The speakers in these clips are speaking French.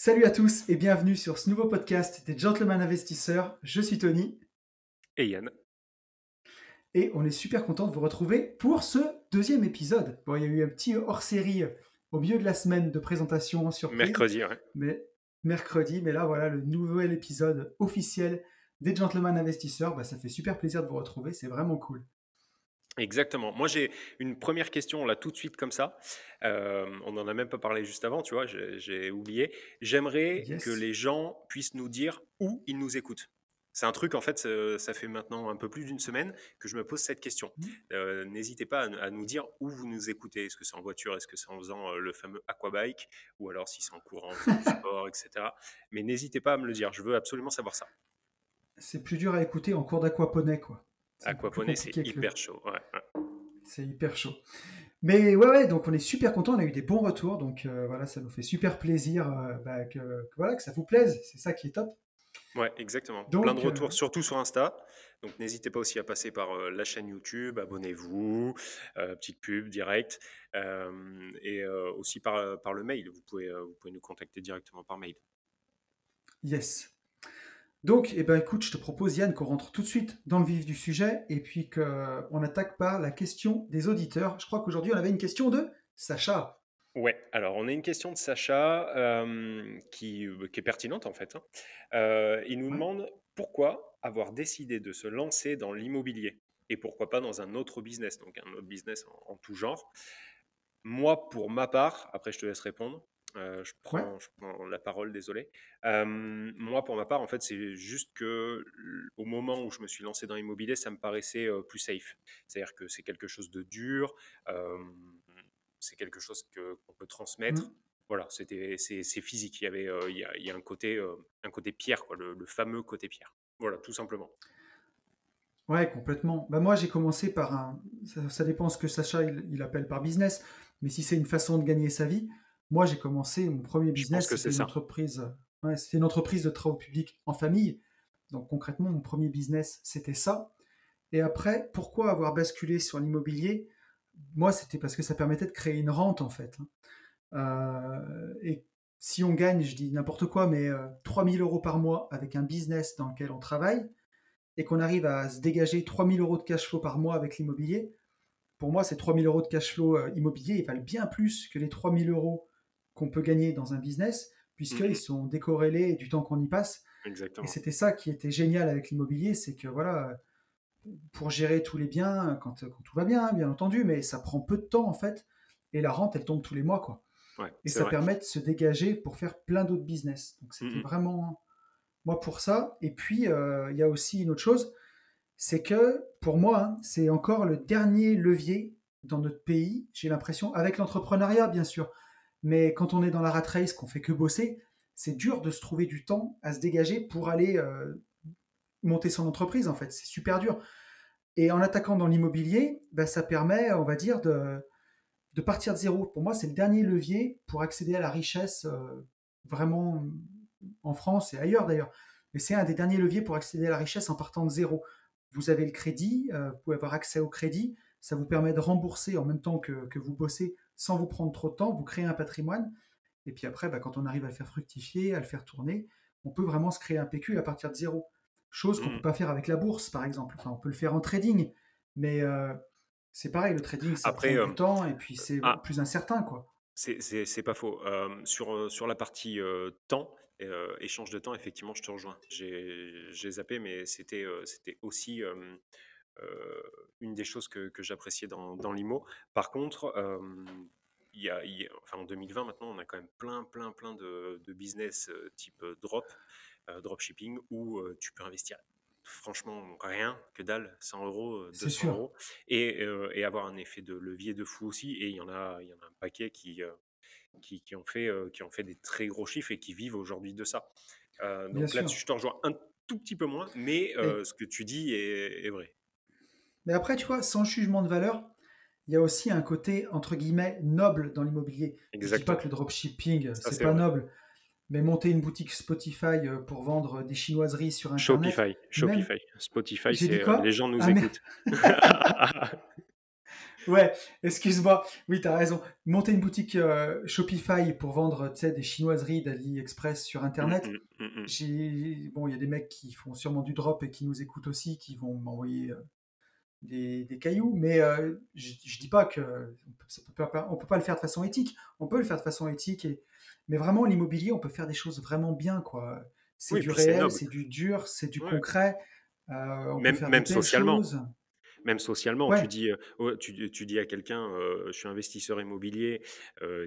Salut à tous et bienvenue sur ce nouveau podcast des Gentlemen Investisseurs. Je suis Tony. Et Yann. Et on est super content de vous retrouver pour ce deuxième épisode. Bon, il y a eu un petit hors-série au milieu de la semaine de présentation sur Mercredi, ouais. Mais mercredi, mais là voilà le nouvel épisode officiel des Gentlemen Investisseurs. Bah, ça fait super plaisir de vous retrouver, c'est vraiment cool. Exactement. Moi, j'ai une première question là tout de suite comme ça. Euh, on n'en a même pas parlé juste avant, tu vois, j'ai oublié. J'aimerais que les gens puissent nous dire où ils nous écoutent. C'est un truc, en fait, ça, fait maintenant un peu plus d'une semaine que je me pose cette question. Mmh. Euh, n'hésitez pas à, nous dire où vous nous écoutez. Est-ce que c'est en voiture? Est-ce que c'est en faisant euh, le fameux aquabike? Ou alors si c'est en courant, en sport, etc. Mais n'hésitez pas à me le dire. Je veux absolument savoir ça. C'est plus dur à écouter en cours d'aquaponais, quoi. Aquaponie, c'est hyper chaud. C'est hyper chaud. Mais ouais, ouais, donc on est super content, on a eu des bons retours, donc euh, voilà, ça nous fait super plaisir euh, bah, que, voilà, que ça vous plaise, c'est ça qui est top. Ouais, exactement. Plein de retours, euh, surtout sur Insta. Donc n'hésitez pas aussi à passer par la chaîne YouTube, abonnez-vous, petite pub direct, et aussi par, par le mail. Vous pouvez, vous pouvez nous contacter directement par mail. Yes. Donc, eh ben, écoute, je te propose, Yann, qu'on rentre tout de suite dans le vif du sujet et puis qu'on attaque par la question des auditeurs. Je crois qu'aujourd'hui, on avait une question de Sacha. Ouais, alors on a une question de Sacha euh, qui, euh, qui, est pertinente en fait. Hein. Euh, il nous demande pourquoi avoir décidé de se lancer dans l'immobilier et pourquoi pas dans un autre business, donc un autre business en tout genre. Moi, pour ma part, après je te laisse répondre, euh, je, prends, la parole, désolé. moi, pour ma part, en fait, c'est juste que au moment où je me suis lancé dans l'immobilier, ça me paraissait plus safe. C'est-à-dire que c'est quelque chose de dur, c'est quelque chose qu'on peut transmettre. Mmh. Voilà, c'était c'est physique. Il y avait il, y a, un côté un côté pierre, quoi, le, fameux côté pierre. Voilà, tout simplement. Ouais, complètement. Bah moi, j'ai commencé par un. Ça, dépend ce que Sacha il appelle par business, mais si c'est une façon de gagner sa vie, moi, j'ai commencé mon premier business, c'était une entreprise, une entreprise de travaux publics en famille. Donc concrètement, mon premier business, c'était ça. Et après, pourquoi avoir basculé sur l'immobilier? Moi, c'était parce que ça permettait de créer une rente, en fait. Hein. Euh, et si on gagne, je dis n'importe quoi, mais 3000 euh, euros par mois avec un business dans lequel on travaille, et qu'on arrive à se dégager 3000 euros de cash flow par mois avec l'immobilier, pour moi, ces 3000 euros de cash flow euh, immobilier, ils valent bien plus que les 3000 euros qu'on peut gagner dans un business, puisqu'ils mhm. sont décorrélés du temps qu'on y passe. Et c'était ça qui était génial avec l'immobilier, c'est que voilà, pour gérer tous les biens, quand, tout va bien, bien entendu, mais ça prend peu de temps en fait, et la rente, elle tombe tous les mois, quoi. et ça permet de se dégager pour faire plein d'autres business. Donc c'était mhm. vraiment moi pour ça. Et puis euh, il y a aussi une autre chose, c'est que pour moi, hein, c'est encore le dernier levier dans notre pays. J'ai l'impression, avec l'entrepreneuriat bien sûr, mais quand on est dans la rat race, qu'on fait que bosser, c'est dur de se trouver du temps à se dégager pour aller euh, monter son entreprise, en fait. C'est super dur. Et en attaquant dans l'immobilier, bah, ça permet, on va dire, de, partir de zéro. Pour moi, c'est le dernier levier pour accéder à la richesse euh, vraiment en France et ailleurs d'ailleurs. Mais c'est un des derniers leviers pour accéder à la richesse en partant de zéro. Vous avez le crédit, euh, vous pouvez avoir accès au crédit, ça vous permet de rembourser en même temps que, que vous bossez sans vous prendre trop de temps, vous créez un patrimoine. Et puis après, bah, quand on arrive à le faire fructifier, à le faire tourner, on peut vraiment se créer un PQ à partir de zéro. Chose qu'on ne mmh. peut pas faire avec la bourse, par exemple. Enfin, on peut le faire en trading, mais euh, c'est pareil, le trading, ça prend du euh, temps et puis c'est ah. plus incertain. quoi. C'est pas faux. Euh, sur, sur la partie temps, échange de temps, effectivement, je te rejoins. J'ai zappé, mais c'était c'était aussi euh, une des choses que, j'appréciais dans, dans l'IMO. Par contre, euh, il y a, enfin, en 2020, maintenant, on a quand même plein, plein, plein de, business euh, type drop, dropshipping, où tu peux investir franchement rien, que dalle, 100 euros, 200 euros, et, et, avoir un effet de levier de fou aussi. Et il y en a, il y en a un paquet qui, qui, qui, ont fait, qui ont fait des très gros chiffres et qui vivent aujourd'hui de ça. donc là-dessus, je te rejoins un tout petit peu moins, mais ce que tu dis est vrai. Mais après, tu vois, sans jugement de valeur, il y a aussi un côté, entre guillemets, noble dans l'immobilier. Je ne dis pas que le dropshipping, c'est pas noble. Mais monter une boutique Spotify euh, pour vendre des chinoiseries sur Internet. Shopify. Shopify. Spotify, c'est euh, les gens nous ah, écoutent. Ouais, excuse-moi. Oui, tu as raison. Monter une boutique euh, Shopify pour vendre des chinoiseries d'AliExpress sur Internet. Mmh, mmh, mmh, bon, il y a des mecs qui font sûrement du drop et qui nous écoutent aussi, qui vont m'envoyer euh, des, cailloux. Mais euh, je, ne dis pas que peut on peut pas le faire de façon éthique. On peut le faire de façon éthique. Et, mais vraiment, l'immobilier, on peut faire des choses vraiment bien, quoi. C'est du réel, c'est du dur, c'est du concret. on même, peut faire même socialement. Même socialement, tu, dis, oh, tu, tu, dis à quelqu'un, je suis investisseur immobilier,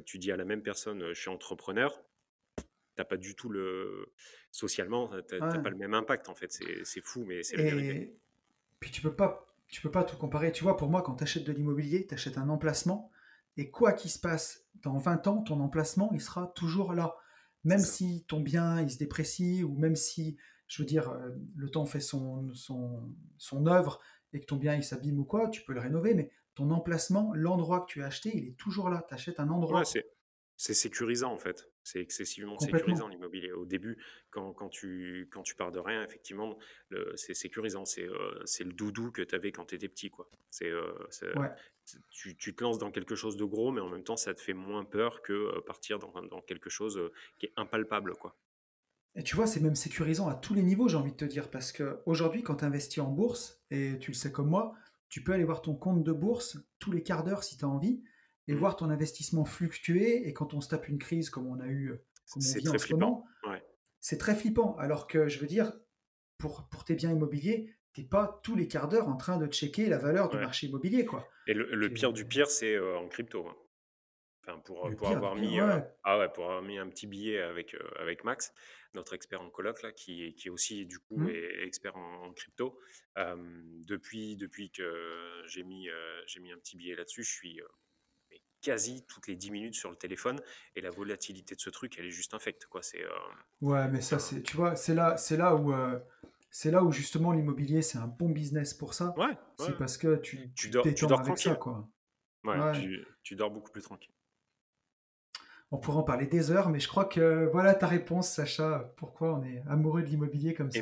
tu dis à la même personne, je suis entrepreneur, tu n'as pas du tout le... Socialement, tu n'as pas le même impact, en fait. C'est fou, mais c'est la vérité. Puis tu peux pas tu peux pas tout comparer. Tu vois, pour moi, quand tu achètes de l'immobilier, tu achètes un emplacement, et quoi qu'il se passe, dans 20 ans, ton emplacement, il sera toujours là. Même si ton bien, il se déprécie, ou même si, je veux dire, le temps fait son, son, son œuvre, et que ton bien il s'abîme ou quoi, tu peux le rénover, mais ton emplacement, l'endroit que tu as acheté, il est toujours là. Tu achètes un endroit. C'est sécurisant en fait. C'est excessivement sécurisant l'immobilier. Au début, quand, quand, tu, quand tu pars de rien, effectivement, c'est sécurisant. C'est euh, c'est le doudou que tu avais quand tu étais petit. Quoi. Euh, tu, tu, te lances dans quelque chose de gros, mais en même temps, ça te fait moins peur que euh, partir dans, dans quelque chose qui est impalpable. Quoi. Et tu vois, c'est même sécurisant à tous les niveaux, j'ai envie de te dire, parce qu'aujourd'hui, quand tu investis en bourse, et tu le sais comme moi, tu peux aller voir ton compte de bourse tous les quarts d'heure si tu as envie, et voir ton investissement fluctuer, et quand on se tape une crise comme on a eu, comme on vit en ce moment, c'est très flippant. Alors que, je veux dire, pour, pour tes biens immobiliers, t'es pas tous les quarts d'heure en train de checker la valeur du marché immobilier, quoi. Et le, pire du pire, c'est euh, en crypto. Hein. Enfin, pour, pour avoir mis, euh, ah ouais, pour avoir mis un petit billet avec, euh, avec Max, notre expert en colloque, là, qui, qui est aussi du coup mmh. est expert en, crypto. depuis, depuis que j'ai mis, j'ai mis un petit billet là-dessus, je suis quasi toutes les 10 minutes sur le téléphone et la volatilité de ce truc, elle est juste infecte. Quoi. C'est, ouais, mais ça, c'est, tu vois, c'est là, c'est là où. c'est là où justement l'immobilier c'est un bon business pour ça. Ouais, c'est parce que tu, tu, dors, tu dors avec tranquille. ça quoi. Ouais, Tu, tu, dors beaucoup plus tranquille. On pourrait en parler des heures, mais je crois que voilà ta réponse, Sacha, pourquoi on est amoureux de l'immobilier comme ça?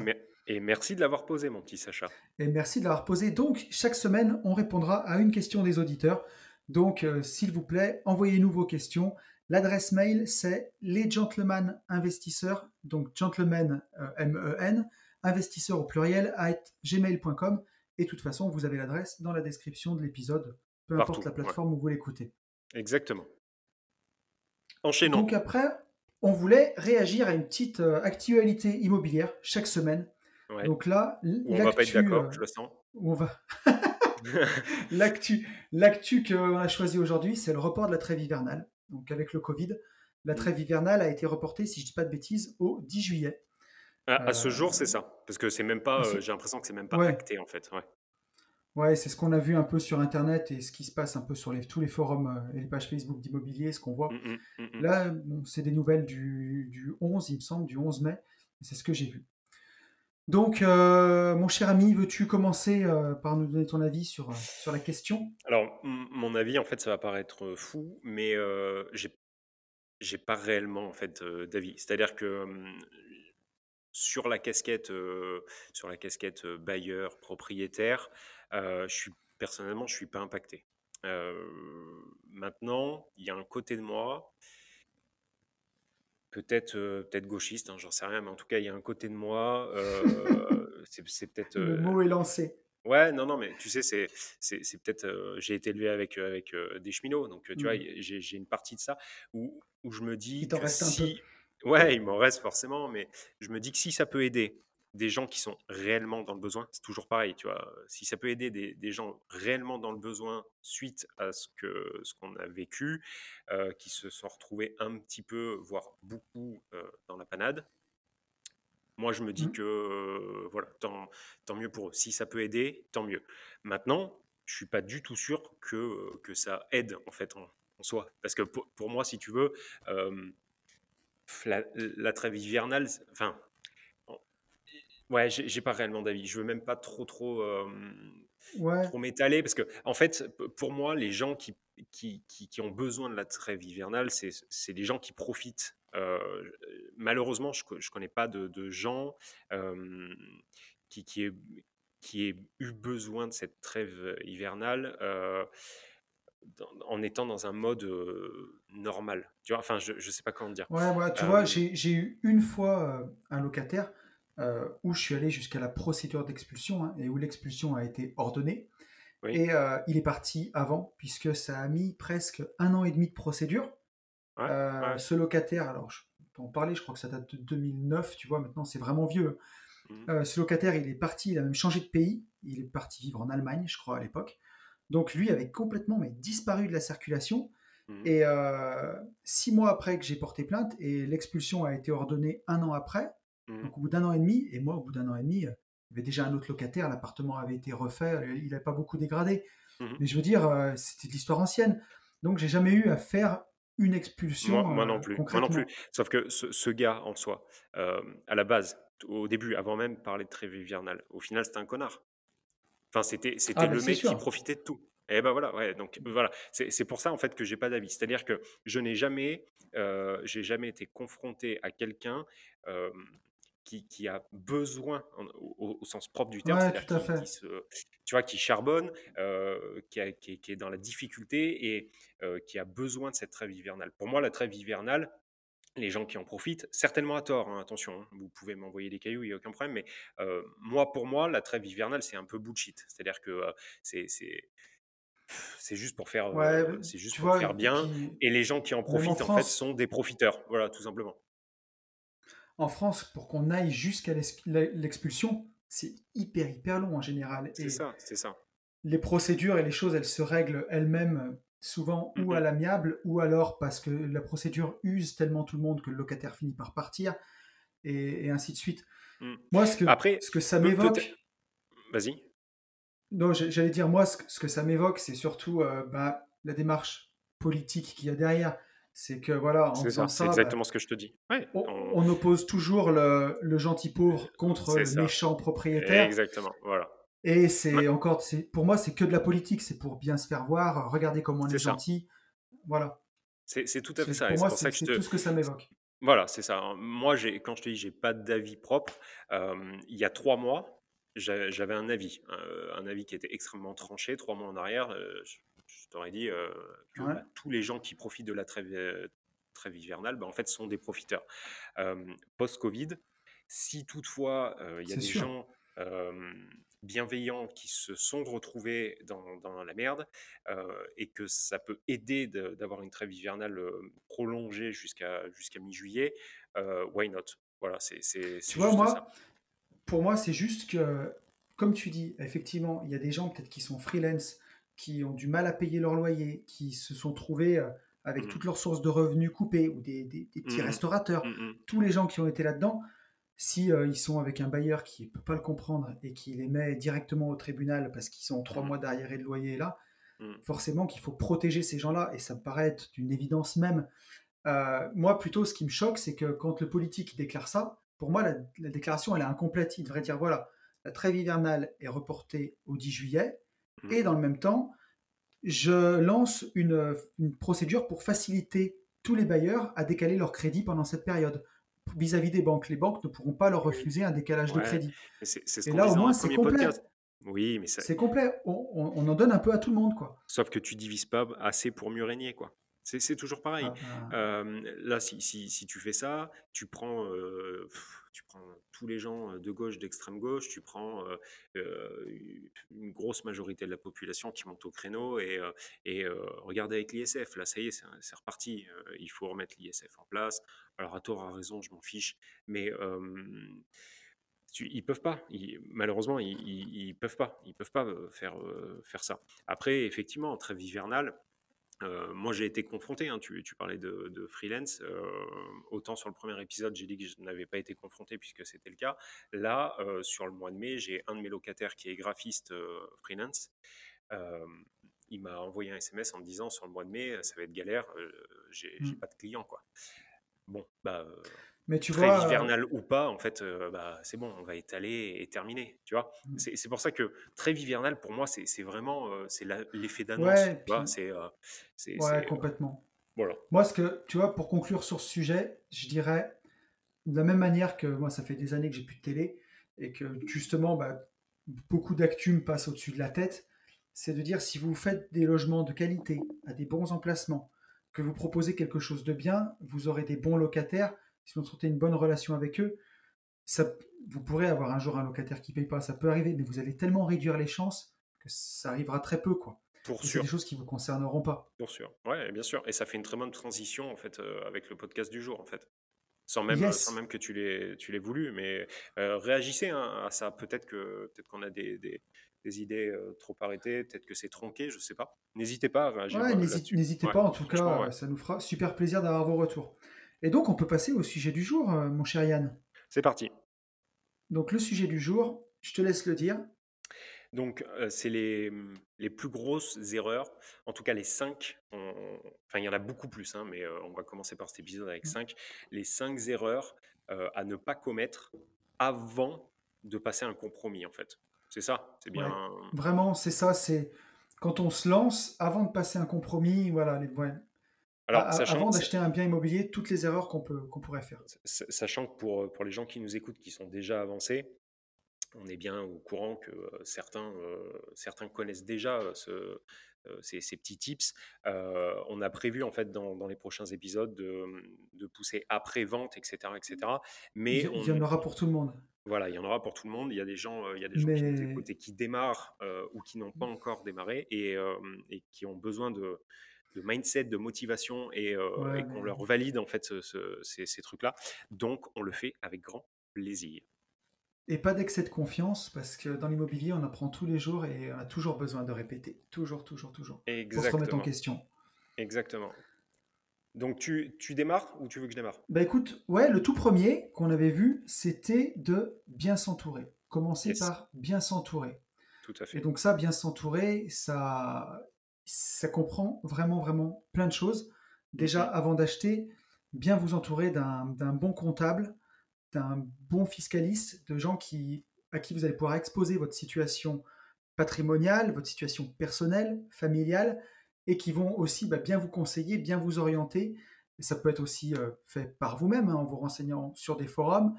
Et, merci de l'avoir posé, mon petit Sacha. Et merci de l'avoir posé. Donc, chaque semaine, on répondra à une question des auditeurs. Donc, euh, s'il vous plaît, envoyez-nous vos questions. L'adresse mail, c'est les gentlemen investisseurs, donc gentlemen, euh, M-E-N, investisseurs au pluriel, at gmail.com. Et de toute façon, vous avez l'adresse dans la description de l'épisode, peu importe la plateforme où vous l'écoutez. Exactement. Enchaînons. Donc après, on voulait réagir à une petite euh, actualité immobilière chaque semaine. Donc là, on va pas être d'accord, euh, je le sens. On va. l'actu, l'actu qu'on a choisi aujourd'hui, c'est le report de la trêve hivernale. Donc avec le Covid, la mm. trêve hivernale a été reportée, si je dis pas de bêtises, au 10 juillet. À, ce jour, c'est euh, ça, parce que c'est même pas. j'ai l'impression que c'est même pas acté en fait. Ouais. Ouais, c'est ce qu'on a vu un peu sur Internet et ce qui se passe un peu sur les, tous les forums euh, et les pages Facebook d'immobilier, ce qu'on voit. Mmh, mmh, mmh, Là, c'est des nouvelles du, du, 11, il me semble, du 11 mai. C'est ce que j'ai vu. Donc, euh, mon cher ami, veux-tu commencer euh, par nous donner ton avis sur, sur la question? Alors, mon avis, en fait, ça va paraître fou, mais j'ai j'ai pas réellement en fait d'avis. C'est-à-dire que sur la casquette, sur la casquette bailleur propriétaire, je suis personnellement, je suis pas impacté. maintenant, il y a un côté de moi, peut-être peut-être gauchiste, hein, j'en sais rien, mais en tout cas, il y a un côté de moi, c'est peut-être. Le mot est lancé. Ouais, non, non, mais tu sais, c'est, c'est, peut-être. j'ai été élevé avec, avec des cheminots, donc tu vois, mmh. j'ai, j'ai une partie de ça où, où je me dis que si. Ouais, il m'en reste forcément, mais je me dis que si ça peut aider des gens qui sont réellement dans le besoin, c'est toujours pareil, tu vois. Si ça peut aider des, gens réellement dans le besoin suite à ce que ce qu'on a vécu, euh, qui se sont retrouvés un petit peu, voire beaucoup euh, dans la panade, moi je me dis mmh. que euh, voilà, tant, tant mieux pour eux. Si ça peut aider, tant mieux. Maintenant, je suis pas du tout sûr que, que ça aide en fait en, soi, parce que pour, pour, moi, si tu veux la, la, trêve hivernale, enfin, ouais, j'ai pas réellement d'avis. Je veux même pas trop, trop, trop m'étaler parce que, en fait, pour moi, les gens qui, qui, qui, ont besoin de la trêve hivernale, c'est les gens qui profitent. malheureusement, je, je connais pas de, de gens qui, qui, aient, qui aient eu besoin de cette trêve hivernale en étant dans un mode normal. Tu vois, enfin, je ne sais pas comment dire. Ouais, ouais tu vois, j'ai eu une fois un locataire où je suis allé jusqu'à la procédure d'expulsion hein, et où l'expulsion a été ordonnée. Et il est parti avant, puisque ça a mis presque un an et demi de procédure. Ce locataire, alors je peux en parler, je crois que ça date de 2009, tu vois, maintenant c'est vraiment vieux. Mmh. ce locataire, il est parti, il a même changé de pays, il est parti vivre en Allemagne, je crois, à l'époque. Donc lui avait complètement mais, disparu de la circulation. Mmh. Et six mois après que j'ai porté plainte, et l'expulsion a été ordonnée un an après, mmh. donc au bout d'un an et demi, et moi au bout d'un an et demi, il y avait déjà un autre locataire, l'appartement avait été refait, il n'a pas beaucoup dégradé. Mais je veux dire, c'était de l'histoire ancienne. Donc j'ai jamais eu à faire une expulsion. Moi, non plus. Moi non plus. Sauf que ce, gars en soi, à la base, au début, avant même de parler de trêve hivernale, au final, c'était un connard. Enfin, c'était c'était ah, le mec qui profitait de tout. Et ben voilà, ouais, donc voilà, c'est pour ça en fait que j'ai pas d'avis. C'est-à-dire que je n'ai jamais, j'ai jamais été confronté à quelqu'un qui, qui, a besoin, au, sens propre du terme, ouais, fait. tu vois, qui charbonne, qui, qui, est dans la difficulté et qui a besoin de cette trêve hivernale. Pour moi, la trêve hivernale, les gens qui en profitent, certainement à tort, hein, attention, hein, vous pouvez m'envoyer des cailloux, il n'y a aucun problème, mais moi, pour moi, la trêve hivernale, c'est un peu bullshit. C'est-à-dire que c'est c'est juste pour faire, c'est juste pour faire bien, et les gens qui en profitent, en, fait, sont des profiteurs, voilà, tout simplement. En France, pour qu'on aille jusqu'à l'expulsion, c'est hyper, hyper long en général. C'est ça, c'est ça. Les procédures et les choses, elles se règlent elles-mêmes souvent ou à l'amiable, ou alors parce que la procédure use tellement tout le monde que le locataire finit par partir, et, ainsi de suite. Mmh. Moi, ce que, Après, ce que ça m'évoque... Vas-y. Non, j'allais dire, moi, ce que, ça m'évoque, c'est surtout euh, bah, la démarche politique qu'il y a derrière. C'est que, voilà, en faisant ça, c'est exactement bah, ce que je te dis. on, oppose toujours le, le gentil pauvre contre le méchant propriétaire. Exactement, voilà. Et c'est encore, pour moi, c'est que de la politique, c'est pour bien se faire voir, regarder comment on est, gentil. Voilà. C'est tout à fait ça. Pour moi, c'est tout ce que ça m'évoque. Voilà, c'est ça. Moi, quand je te dis j'ai pas d'avis propre, il y a trois mois, j'avais un avis, un avis qui était extrêmement tranché. Trois mois en arrière, je, t'aurais dit que tous les gens qui profitent de la trêve, trêve hivernale, bah, en fait, sont des profiteurs. Post-Covid, si toutefois il y a des gens bienveillants qui se sont retrouvés dans, la merde et que ça peut aider d'avoir une trêve hivernale prolongée jusqu'à jusqu'à mi-juillet, why not? Voilà, c'est Tu vois, moi, ça. pour moi, c'est juste que, comme tu dis, effectivement, il y a des gens peut-être qui sont freelance, qui ont du mal à payer leur loyer, qui se sont trouvés avec mmh. toutes leurs sources de revenus coupées, ou des, petits mmh. restaurateurs, mmh tous les gens qui ont été là-dedans, si euh, ils sont avec un bailleur qui ne peut pas le comprendre et qui les met directement au tribunal parce qu'ils sont trois mois derrière et de loyer là, forcément qu'il faut protéger ces gens-là et ça me paraît être d'une évidence même. Euh, moi, plutôt, ce qui me choque, c'est que quand le politique déclare ça, pour moi, la, déclaration, elle est incomplète. Il devrait dire voilà, la trêve hivernale est reportée au 10 juillet mmh. et dans le même temps, je lance une, une procédure pour faciliter tous les bailleurs à décaler leur crédit pendant cette période vis-à-vis des banques. Les banques ne pourront pas leur refuser un décalage de crédit. et là, au moins, c'est complet. Oui, mais c'est complet. On, en donne un peu à tout le monde, quoi. Sauf que tu divises pas assez pour mieux régner, quoi. C'est toujours pareil. Ah, ah. là, si, si, tu fais ça, tu prends, tu prends tous les gens de gauche, d'extrême gauche, tu prends une grosse majorité de la population qui monte au créneau et, et regardez avec l'ISF, là, ça y est, c'est reparti. il faut remettre l'ISF en place. Alors, à tort, à raison, je m'en fiche. Mais ils peuvent pas. malheureusement, ils, ne peuvent pas. Ils peuvent pas faire, faire ça. Après, effectivement, en trêve hivernale, moi, j'ai été confronté, hein, tu, parlais de, freelance, autant sur le premier épisode, j'ai dit que je n'avais pas été confronté puisque c'était le cas. Là, sur le mois de mai, j'ai un de mes locataires qui est graphiste freelance. il m'a envoyé un SMS en me disant sur le mois de mai, ça va être galère, j'ai mmh. pas de clients. Quoi. Bon, bah, mais tu très hivernal ou pas, en fait, bah, c'est bon, on va étaler et terminer, tu vois? Mmh. C'est pour ça que très hivernal, pour moi, c'est vraiment c'est l'effet d'annonce, ouais, vois? Complètement. voilà. Moi, ce que, tu vois, pour conclure sur ce sujet, je dirais, de la même manière que moi, ça fait des années que j'ai plus de télé et que justement, bah, beaucoup d'actu me passent au-dessus de la tête, c'est de dire si vous faites des logements de qualité, à des bons emplacements, que vous proposez quelque chose de bien, vous aurez des bons locataires, si vous entretenez une bonne relation avec eux, ça, vous pourrez avoir un jour un locataire qui ne paye pas, ça peut arriver, mais vous allez tellement réduire les chances que ça arrivera très peu, quoi. Pour C'est des choses qui vous concerneront pas. Bien sûr, ouais, bien sûr. Et ça fait une très bonne transition en fait euh, avec le podcast du jour en fait. Sans même, sans même que tu l'aies, tu l'aies voulu, mais euh, réagissez hein, à ça. Peut-être que peut-être qu'on a des, des, des idées euh, trop arrêtées, peut-être que c'est tronqué, je sais pas. N'hésitez pas à réagir. Ouais, n'hésitez pas en tout cas, ça nous fera super plaisir d'avoir vos retours. Et donc on peut passer au sujet du jour, mon cher Yann. C'est parti. Donc le sujet du jour, je te laisse le dire. Donc, c'est les, mmh, les plus grosses erreurs, en tout cas les 5, enfin il y en a beaucoup plus, hein, mais on va commencer par cet épisode avec 5. Mmh. Les 5 erreurs à ne pas commettre avant de passer un compromis, en fait. C'est ça, c'est bien. vraiment, c'est ça, c'est quand on se lance, avant de passer un compromis, voilà, les, Alors, avant d'acheter un bien immobilier, toutes les erreurs qu'on qu'on pourrait faire. sachant que pour, pour les gens qui nous écoutent, qui sont déjà avancés, on est bien au courant que certains, certains connaissent déjà ce, ces, petits tips. on a prévu en fait dans, les prochains épisodes de, de pousser après vente, etc., etc. Mais il y, en aura pour tout le monde. Voilà, il y en aura pour tout le monde. Il y a des gens, il y a des gens qui nous écoutent et qui démarrent ou qui n'ont pas encore démarré et, et qui ont besoin de, de mindset, de motivation et, qu'on leur valide en fait ces, ces trucs-là. Donc, on le fait avec grand plaisir. Et pas d'excès de confiance, parce que dans l'immobilier, on apprend tous les jours et on a toujours besoin de répéter. Toujours, toujours, toujours. Exactement. Pour se remettre en question. Exactement. Donc tu, tu démarres ou tu veux que je démarre? Bah écoute, ouais, le tout premier qu'on avait vu, c'était de bien s'entourer. Commencer par bien s'entourer. Tout à fait. Et donc ça, bien s'entourer, ça, ça comprend vraiment, vraiment plein de choses. Déjà, avant d'acheter, bien vous entourer d'un bon comptable, d'un bon fiscaliste, de gens qui, à qui vous allez pouvoir exposer votre situation patrimoniale, votre situation personnelle, familiale, et qui vont aussi bah, bien vous conseiller, bien vous orienter. Et ça peut être aussi euh, fait par vous-même, hein, en vous renseignant sur des forums.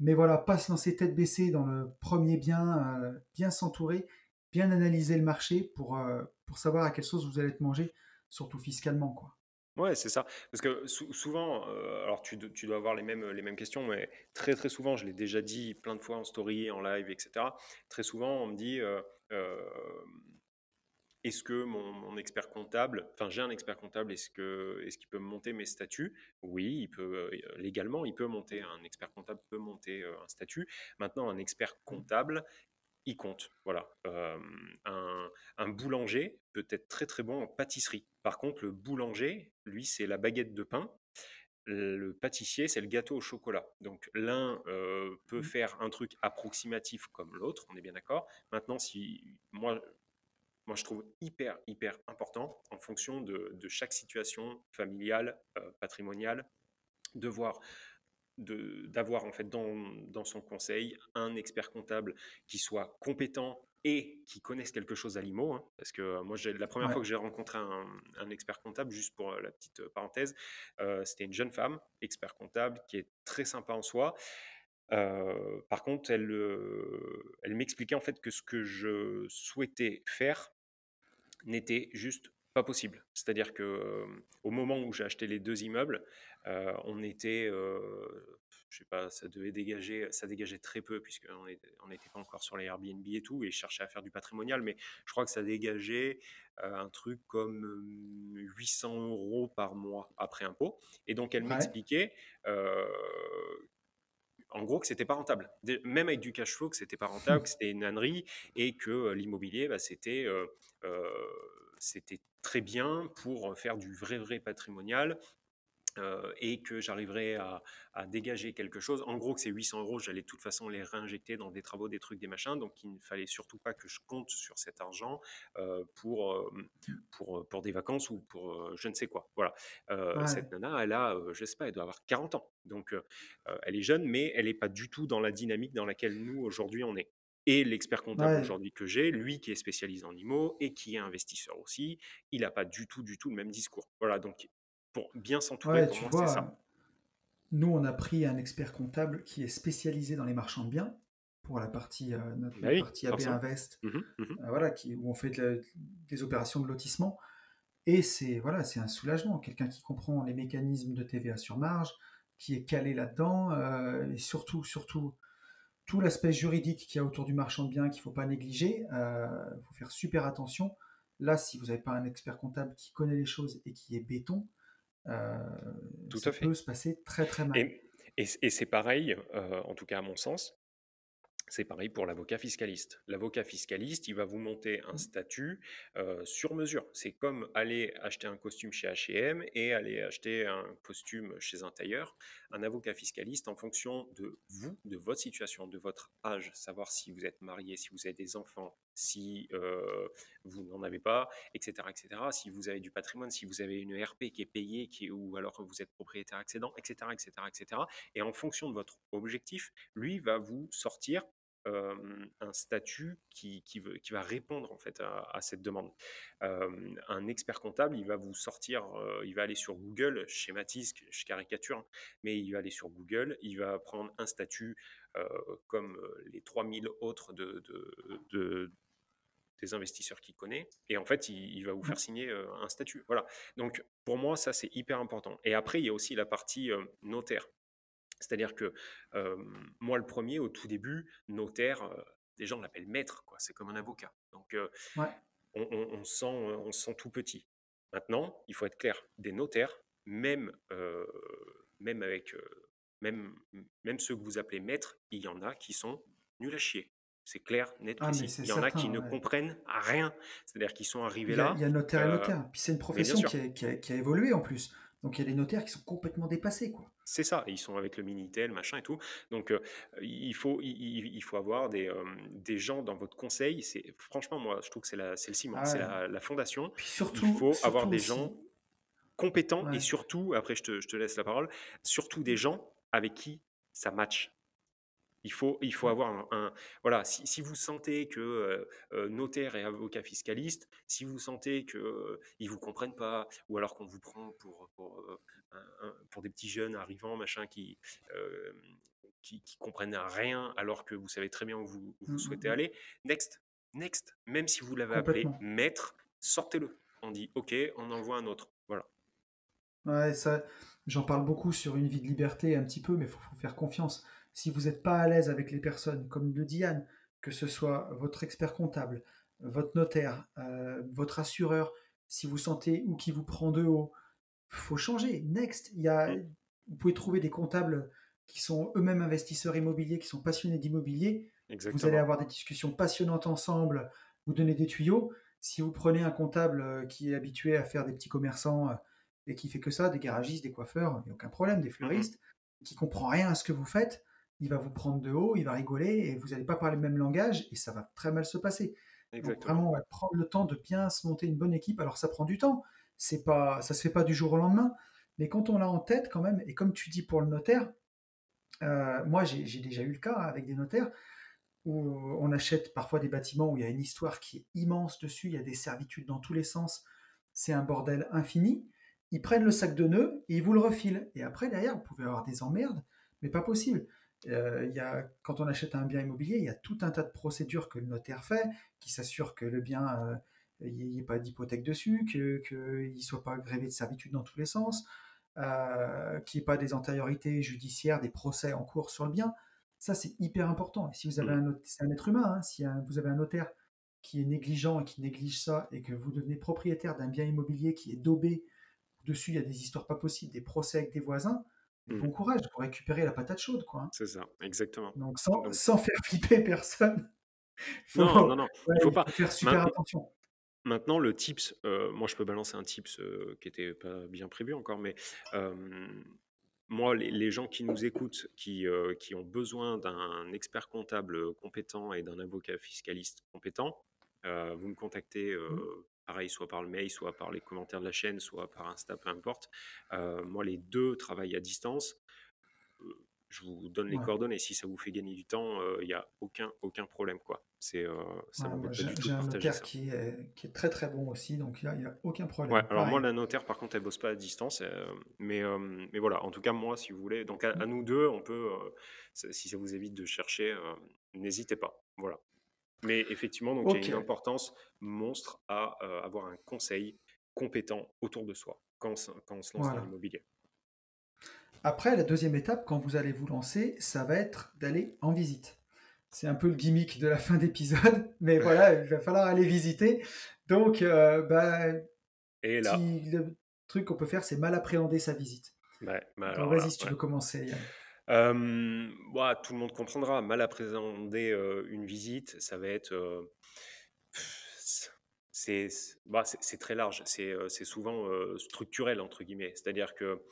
Mais voilà, pas se lancer tête baissée dans le premier bien, euh, bien s'entourer, bien analyser le marché pour, euh, pour savoir à quelle sauce vous allez être mangé, surtout fiscalement. Quoi. Ouais, c'est ça. Parce que souvent, euh, alors tu, tu dois avoir les mêmes, les mêmes questions, mais très très souvent, je l'ai déjà dit plein de fois en story, en live, etc. Très souvent, on me dit, euh, est-ce que mon, expert comptable, enfin j'ai un expert comptable, est-ce est-ce qu'il peut monter mes statuts? Oui, il peut légalement, il peut monter un expert comptable peut monter un statut. Maintenant, un expert comptable, il compte. Voilà. un, boulanger peut être très très bon en pâtisserie. Par contre, le boulanger, lui, c'est la baguette de pain. Le pâtissier, c'est le gâteau au chocolat. Donc l'un peut mmh. faire un truc approximatif comme l'autre, on est bien d'accord. Maintenant, si moi, moi je trouve hyper hyper important en fonction de, chaque situation familiale, patrimoniale, de voir d'avoir en fait dans, son conseil un expert comptable qui soit compétent et qui connaisse quelque chose à l'IMO. Hein, parce que moi, la première fois que j'ai rencontré un, expert comptable, juste pour la petite parenthèse, c'était une jeune femme, expert comptable, qui est très sympa en soi. par contre, elle, elle m'expliquait en fait que ce que je souhaitais faire n'était juste pas possible. C'est-à-dire que au moment où j'ai acheté les deux immeubles, on était, je sais pas, ça devait dégager, ça dégageait très peu puisqu'on n'était pas encore sur les Airbnb et tout, et je cherchais à faire du patrimonial, mais je crois que ça dégageait un truc comme 800 euros par mois après impôt. Et donc elle m'expliquait en gros que c'était pas rentable. Même avec du cash flow, que c'était pas rentable, que c'était une ânerie et que l'immobilier, bah, c'était c'était très bien pour faire du vrai, vrai patrimonial. et que j'arriverais à, dégager quelque chose. En gros, que ces 800 euros, j'allais de toute façon les réinjecter dans des travaux, des trucs, des machins. Donc, il ne fallait surtout pas que je compte sur cet argent pour, pour, pour des vacances ou pour je ne sais quoi. Voilà. Cette nana, elle a, je sais pas, elle doit avoir 40 ans. Donc, elle est jeune, mais elle n'est pas du tout dans la dynamique dans laquelle nous, aujourd'hui, on est. Et l'expert comptable aujourd'hui que j'ai, lui qui est spécialisé en IMO et qui est investisseur aussi, il n'a pas du tout, du tout le même discours. Voilà, donc pour bien s'entourer, pour moi, c'est ça. Nous, on a pris un expert comptable qui est spécialisé dans les marchands de biens. pour la partie, notre, bah partie AB Invest, mmh mmh voilà, qui, où on fait des opérations de lotissement. Et c'est voilà, c'est un soulagement. Quelqu'un qui comprend les mécanismes de TVA sur marge, qui est calé là-dedans, et surtout, surtout, tout l'aspect juridique qu'il y a autour du marchand de biens qu'il ne faut pas négliger. Il faut faire super attention. Là, si vous n'avez pas un expert comptable qui connaît les choses et qui est béton, euh, Tout ça peut se passer très très mal. Et, et, c'est pareil, euh, en tout cas à mon sens, c'est pareil pour l'avocat fiscaliste. L'avocat fiscaliste, il va vous monter un mmh. statut euh, sur mesure. C'est comme aller acheter un costume chez H&M et aller acheter un costume chez un tailleur. Un avocat fiscaliste, en fonction de vous, de votre situation, de votre âge, savoir si vous êtes marié, si vous avez des enfants, si euh, vous n'en avez pas, etc., etc. Si vous avez du patrimoine, si vous avez une RP qui est payée, qui, ou alors que vous êtes propriétaire accédant, etc., etc., etc. Et en fonction de votre objectif, lui va vous sortir un statut qui, qui, veut, qui, va répondre en fait à, cette demande. un expert comptable, il va vous sortir, il va aller sur Google, schématise, je caricature, hein, mais il va aller sur Google, il va prendre un statut comme les 3000 autres de, de, des investisseurs qu'il connaît, et en fait, il, il va vous faire mmh. signer un statut. Voilà. Donc, pour moi, ça, c'est hyper important. Et après, il y a aussi la partie notaire. C'est-à-dire que moi, le premier, au tout début, notaire, des gens l'appellent maître, quoi. C'est comme un avocat. Donc, on, sent, on sent tout petit. Maintenant, il faut être clair, des notaires, même, même avec, même, même ceux que vous appelez maîtres, il y en a qui sont nuls à chier. C'est clair, net, ah, précis. il y en a qui ne comprennent rien. C'est-à-dire qu'ils sont arrivés là. Il y a notaire et notaire. Puis c'est une profession qui a, qui a, évolué en plus. Donc il y a des notaires qui sont complètement dépassés, quoi. C'est ça, ils sont avec le Minitel, machin et tout. Donc euh, il, faut, il, faut avoir des, euh, des gens dans votre conseil. C'est franchement moi, je trouve que c'est le ciment, ah c'est la, fondation. Puis surtout, il faut avoir des gens compétents et surtout, après je te, je te laisse la parole, surtout des gens avec qui ça match. Il faut, il faut avoir un, voilà. Si, si, vous sentez que notaire et avocat fiscaliste, si vous sentez que ils vous comprennent pas, ou alors qu'on vous prend pour pour, pour, des petits jeunes arrivants, machin, qui qui, qui, comprennent rien, alors que vous savez très bien où vous, vous mmh, mmh, souhaitez mmh. aller, next, next. Même si vous l'avez appelé maître, sortez-le. On dit OK, on envoie un autre. Voilà. Ouais, ça, j'en parle beaucoup sur une vie de liberté un petit peu, mais il faut, faut faire confiance si vous n'êtes pas à l'aise avec les personnes, comme le dit Anne, que ce soit votre expert comptable, votre notaire, euh, votre assureur, si vous sentez ou qui vous prend de haut, faut changer. Next, il y a, vous pouvez trouver des comptables qui sont eux-mêmes investisseurs immobiliers, qui sont passionnés d'immobilier. Vous allez avoir des discussions passionnantes ensemble, vous donner des tuyaux. Si vous prenez un comptable euh, qui est habitué à faire des petits commerçants euh, et qui fait que ça, des garagistes, des coiffeurs, il n'y a aucun problème, des fleuristes, qui comprend rien à ce que vous faites, il va vous prendre de haut, il va rigoler et vous n'allez pas parler le même langage et ça va très mal se passer. Donc vraiment, prendre le temps de bien se monter une bonne équipe. Alors ça prend du temps, c'est pas, ça se fait pas du jour au lendemain, mais quand on l'a en tête quand même, et comme tu dis pour le notaire, euh, moi j'ai déjà eu le cas avec des notaires où on achète parfois des bâtiments où il y a une histoire qui est immense dessus, il y a des servitudes dans tous les sens, c'est un bordel infini. Ils prennent le sac de nœuds et ils vous le refilent. Et après, derrière, vous pouvez avoir des emmerdes, mais pas possible. Euh, y a, quand on achète un bien immobilier, il y a tout un tas de procédures que le notaire fait, qui s'assure que le bien, euh, il n'y ait pas d'hypothèque dessus, qu'il ne soit pas grévé de servitude dans tous les sens, euh, qu'il n'y ait pas des antériorités judiciaires, des procès en cours sur le bien. Ça, c'est hyper important. Et si vous avez mmh. un, c'est un être humain, hein, si vous avez un notaire qui est négligent et qui néglige ça, et que vous devenez propriétaire d'un bien immobilier qui est daubé, dessus il y a des histoires pas possibles, des procès avec des voisins, Mmh. bon courage pour récupérer la patate chaude, quoi. Hein. C'est ça, exactement. Donc sans, sans faire flipper personne. Faut, non, non, non, il faut pas faire super attention. Maintenant, le tips, euh, moi je peux balancer un tips euh, qui était pas bien prévu encore, mais moi, les, gens qui nous écoutent, qui, euh, qui ont besoin d'un expert comptable compétent et d'un avocat fiscaliste compétent, vous me contactez mmh pareil, soit par le mail, soit par les commentaires de la chaîne, soit par Insta, peu importe. Euh, moi, les deux travaillent à distance. Euh, je vous donne les coordonnées. Si ça vous fait gagner du temps, il n'y a aucun, aucun problème. Quoi. C'est, ça j'ai un notaire qui est, qui est très très bon aussi, donc il n'y a, aucun problème. Ouais, alors moi, la notaire, par contre, elle bosse pas à distance. mais, mais voilà, en tout cas, moi, si vous voulez, donc à, nous deux, on peut, si ça vous évite de chercher, n'hésitez pas. Voilà. Mais effectivement, donc, il y a une importance monstre à avoir un conseil compétent autour de soi quand on, quand on se lance dans l'immobilier. Après, la deuxième étape, quand vous allez vous lancer, ça va être d'aller en visite. C'est un peu le gimmick de la fin d'épisode, mais voilà, il va falloir aller visiter. Donc, euh, bah, Et là, le truc qu'on peut faire, c'est mal appréhender sa visite. Ouais, vas-y si tu veux commencer. Euh, tout le monde comprendra. Mal appréhender une visite, ça va être. Bah, c'est très large. C'est souvent structurel, entre guillemets. C'est-à-dire que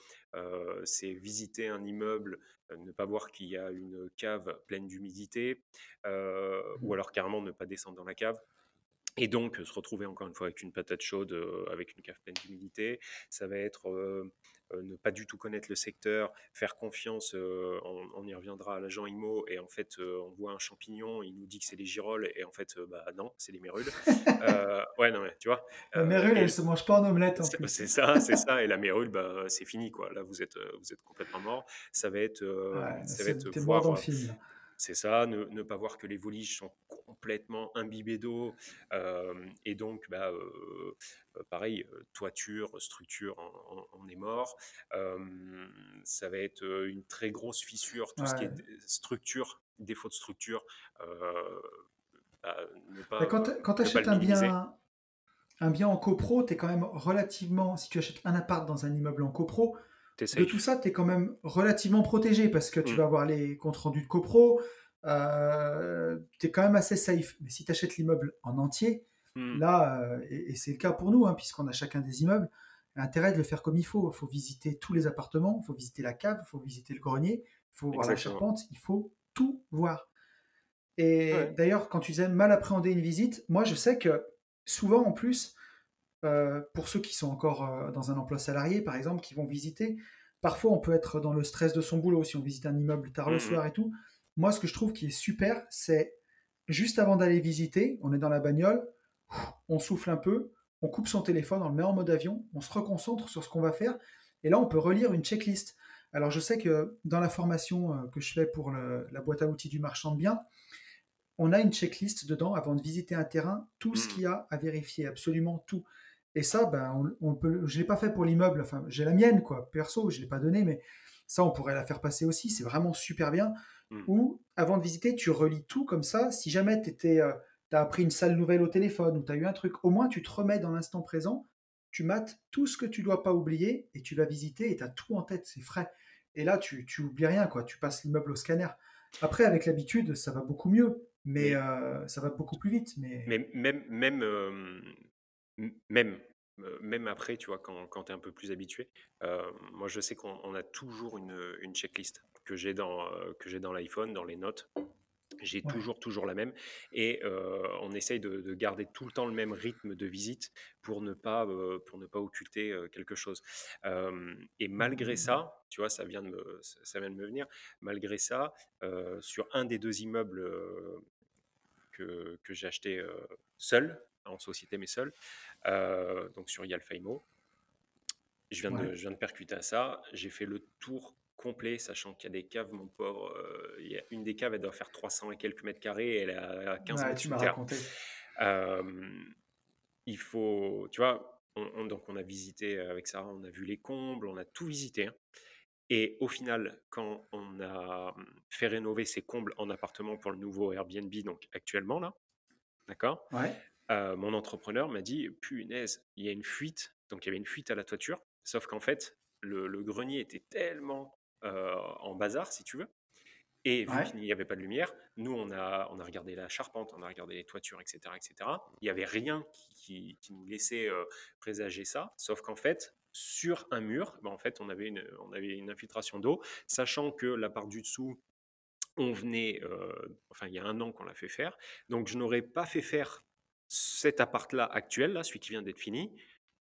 c'est visiter un immeuble, ne pas voir qu'il y a une cave pleine d'humidité, ou mmh. alors carrément ne pas descendre dans la cave. Et donc, se retrouver encore une fois avec une patate chaude, avec une cave pleine d'humidité. Ça va être ne pas du tout connaître le secteur, faire confiance, on, y reviendra à l'agent IMO, et en fait, on voit un champignon, il nous dit que c'est des girolles, et en fait, bah non, c'est des mérules. ouais, non, mais tu vois. La mérule, elle se mange pas en omelette. C'est ça, c'est ça, et la mérule, bah, c'est fini, quoi. Là, vous êtes, vous êtes complètement mort. Ça va être, ça va être voir. C'est ça, ne, pas voir que les voliges sont complètement imbibés d'eau. et donc, bah, pareil, toiture, structure, on, est mort. ça va être une très grosse fissure, tout ce qui est structure, défaut de structure. Bah, pas, quand tu achètes un bien, un bien en copro, tu es quand même relativement, si tu achètes un appart dans un immeuble en copro, de tout ça, tu es quand même relativement protégé parce que tu mm. vas avoir les comptes rendus de copro, euh, tu es quand même assez safe. Mais si tu achètes l'immeuble en entier, mm. là, euh, et, c'est le cas pour nous, hein, puisqu'on a chacun des immeubles, intérêt de le faire comme il faut. Il faut visiter tous les appartements, il faut visiter la cave, il faut visiter le grenier, il faut voir la charpente, il faut tout voir. Et d'ailleurs, quand tu disais mal appréhender une visite, moi je sais que souvent en plus, euh, pour ceux qui sont encore euh, dans un emploi salarié, par exemple, qui vont visiter, parfois on peut être dans le stress de son boulot si on visite un immeuble tard le mmh soir et tout. Moi, ce que je trouve qui est super, c'est juste avant d'aller visiter, on est dans la bagnole, on souffle un peu, on coupe son téléphone, on le met en mode avion, on se reconcentre sur ce qu'on va faire, et là on peut relire une checklist. Alors je sais que dans la formation euh, que je fais pour la boîte à outils du marchand de biens, on a une checklist dedans avant de visiter un terrain, tout ce mmh. qu'il y a à vérifier, absolument tout. Et ça, ben, on, peut, je ne l'ai pas fait pour l'immeuble, enfin, j'ai la mienne, quoi, perso, je ne l'ai pas donné, mais ça, on pourrait la faire passer aussi, c'est vraiment super bien. Mmh. Ou, avant de visiter, tu relis tout comme ça, si jamais tu euh, as appris une sale nouvelle au téléphone ou tu as eu un truc, au moins tu te remets dans l'instant présent, tu mates tout ce que tu dois pas oublier et tu vas visiter et tu as tout en tête, c'est frais. Et là, tu, tu oublies rien, quoi, tu passes l'immeuble au scanner. Après, avec l'habitude, ça va beaucoup mieux, mais euh, ça va beaucoup plus vite. Mais, mais même, même euh, même, même après, tu vois, quand, quand tu es un peu plus habitué, moi je sais qu'on a toujours une, une checklist que j'ai dans, que j'ai dans l'iPhone, dans les notes. J'ai toujours, toujours la même. Et on essaye de, garder tout le temps le même rythme de visite pour ne pas, pour ne pas occulter quelque chose. et malgré ça, tu vois, ça vient de me, ça vient de me venir, malgré ça, sur un des deux immeubles que, que j'ai acheté seul, en société mais seul, euh, donc sur Yalfaimo. Je viens, de, je viens de percuter à ça. J'ai fait le tour complet, sachant qu'il y a des caves, mon pauvre. Euh, il y a une des caves, elle doit faire 300 et quelques mètres carrés, elle a 15 mètres tu raconté. Euh, il faut, tu vois, on, donc on a visité avec ça, on a vu les combles, on a tout visité. Hein. Et au final, quand on a fait rénover ces combles en appartement pour le nouveau Airbnb, donc actuellement là, d'accord ouais mon entrepreneur m'a dit punaise, il y a une fuite. Donc il y avait une fuite à la toiture. Sauf qu'en fait, le, grenier était tellement en bazar, si tu veux. Et vu qu'il n'y avait pas de lumière, nous, on a, on a regardé la charpente, on a regardé les toitures, etc. etc. Il n'y avait rien qui, nous laissait présager ça. Sauf qu'en fait, sur un mur, ben, en fait, on avait une, on avait une infiltration d'eau, sachant que la part du dessous, on venait, enfin, il y a un an qu'on l'a fait faire. Donc, je n'aurais pas fait faire cet appart-là actuel, là, celui qui vient d'être fini,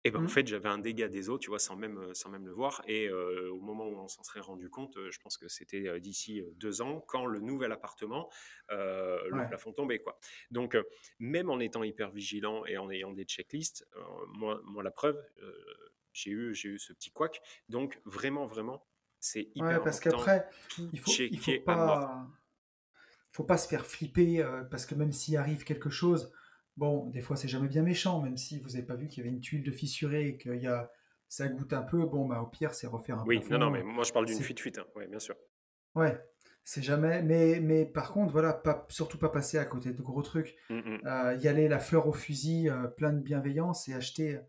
Et ben, en Mmh. fait, j'avais un dégât des eaux, tu vois? Sans même, heu, sans même le voir et heu, au moment où on s'en serait rendu compte, heu, je pense que c'était, d'ici, heu, 2 ans, quand le nouvel appartement, heu, le Ouais. plafond tombait, quoi. Donc même en étant hyper vigilant et en ayant des checklists, moi moi la preuve, j'ai eu j'ai eu ce petit couac. Donc vraiment, vraiment, c'est Ouais, hyper parce important, qu'après, il faut il faut pas faut pas se faire flipper, parce que même s'il arrive quelque chose, bon, des fois, c'est jamais bien méchant, même si vous avez pas vu qu'il y avait une tuile de fissurée et qu'il y a ça goûte un peu, bon, bah, au pire, c'est refaire un Oui, non, non, mais moi je parle d'une fuite-fuite, hein. Ouais, bien sûr. ouais, c'est jamais mais mais par contre, voilà, pas surtout pas passer à côté de gros trucs. Mmh mh. Heu, y aller la fleur au fusil, heu, plein de bienveillance et acheter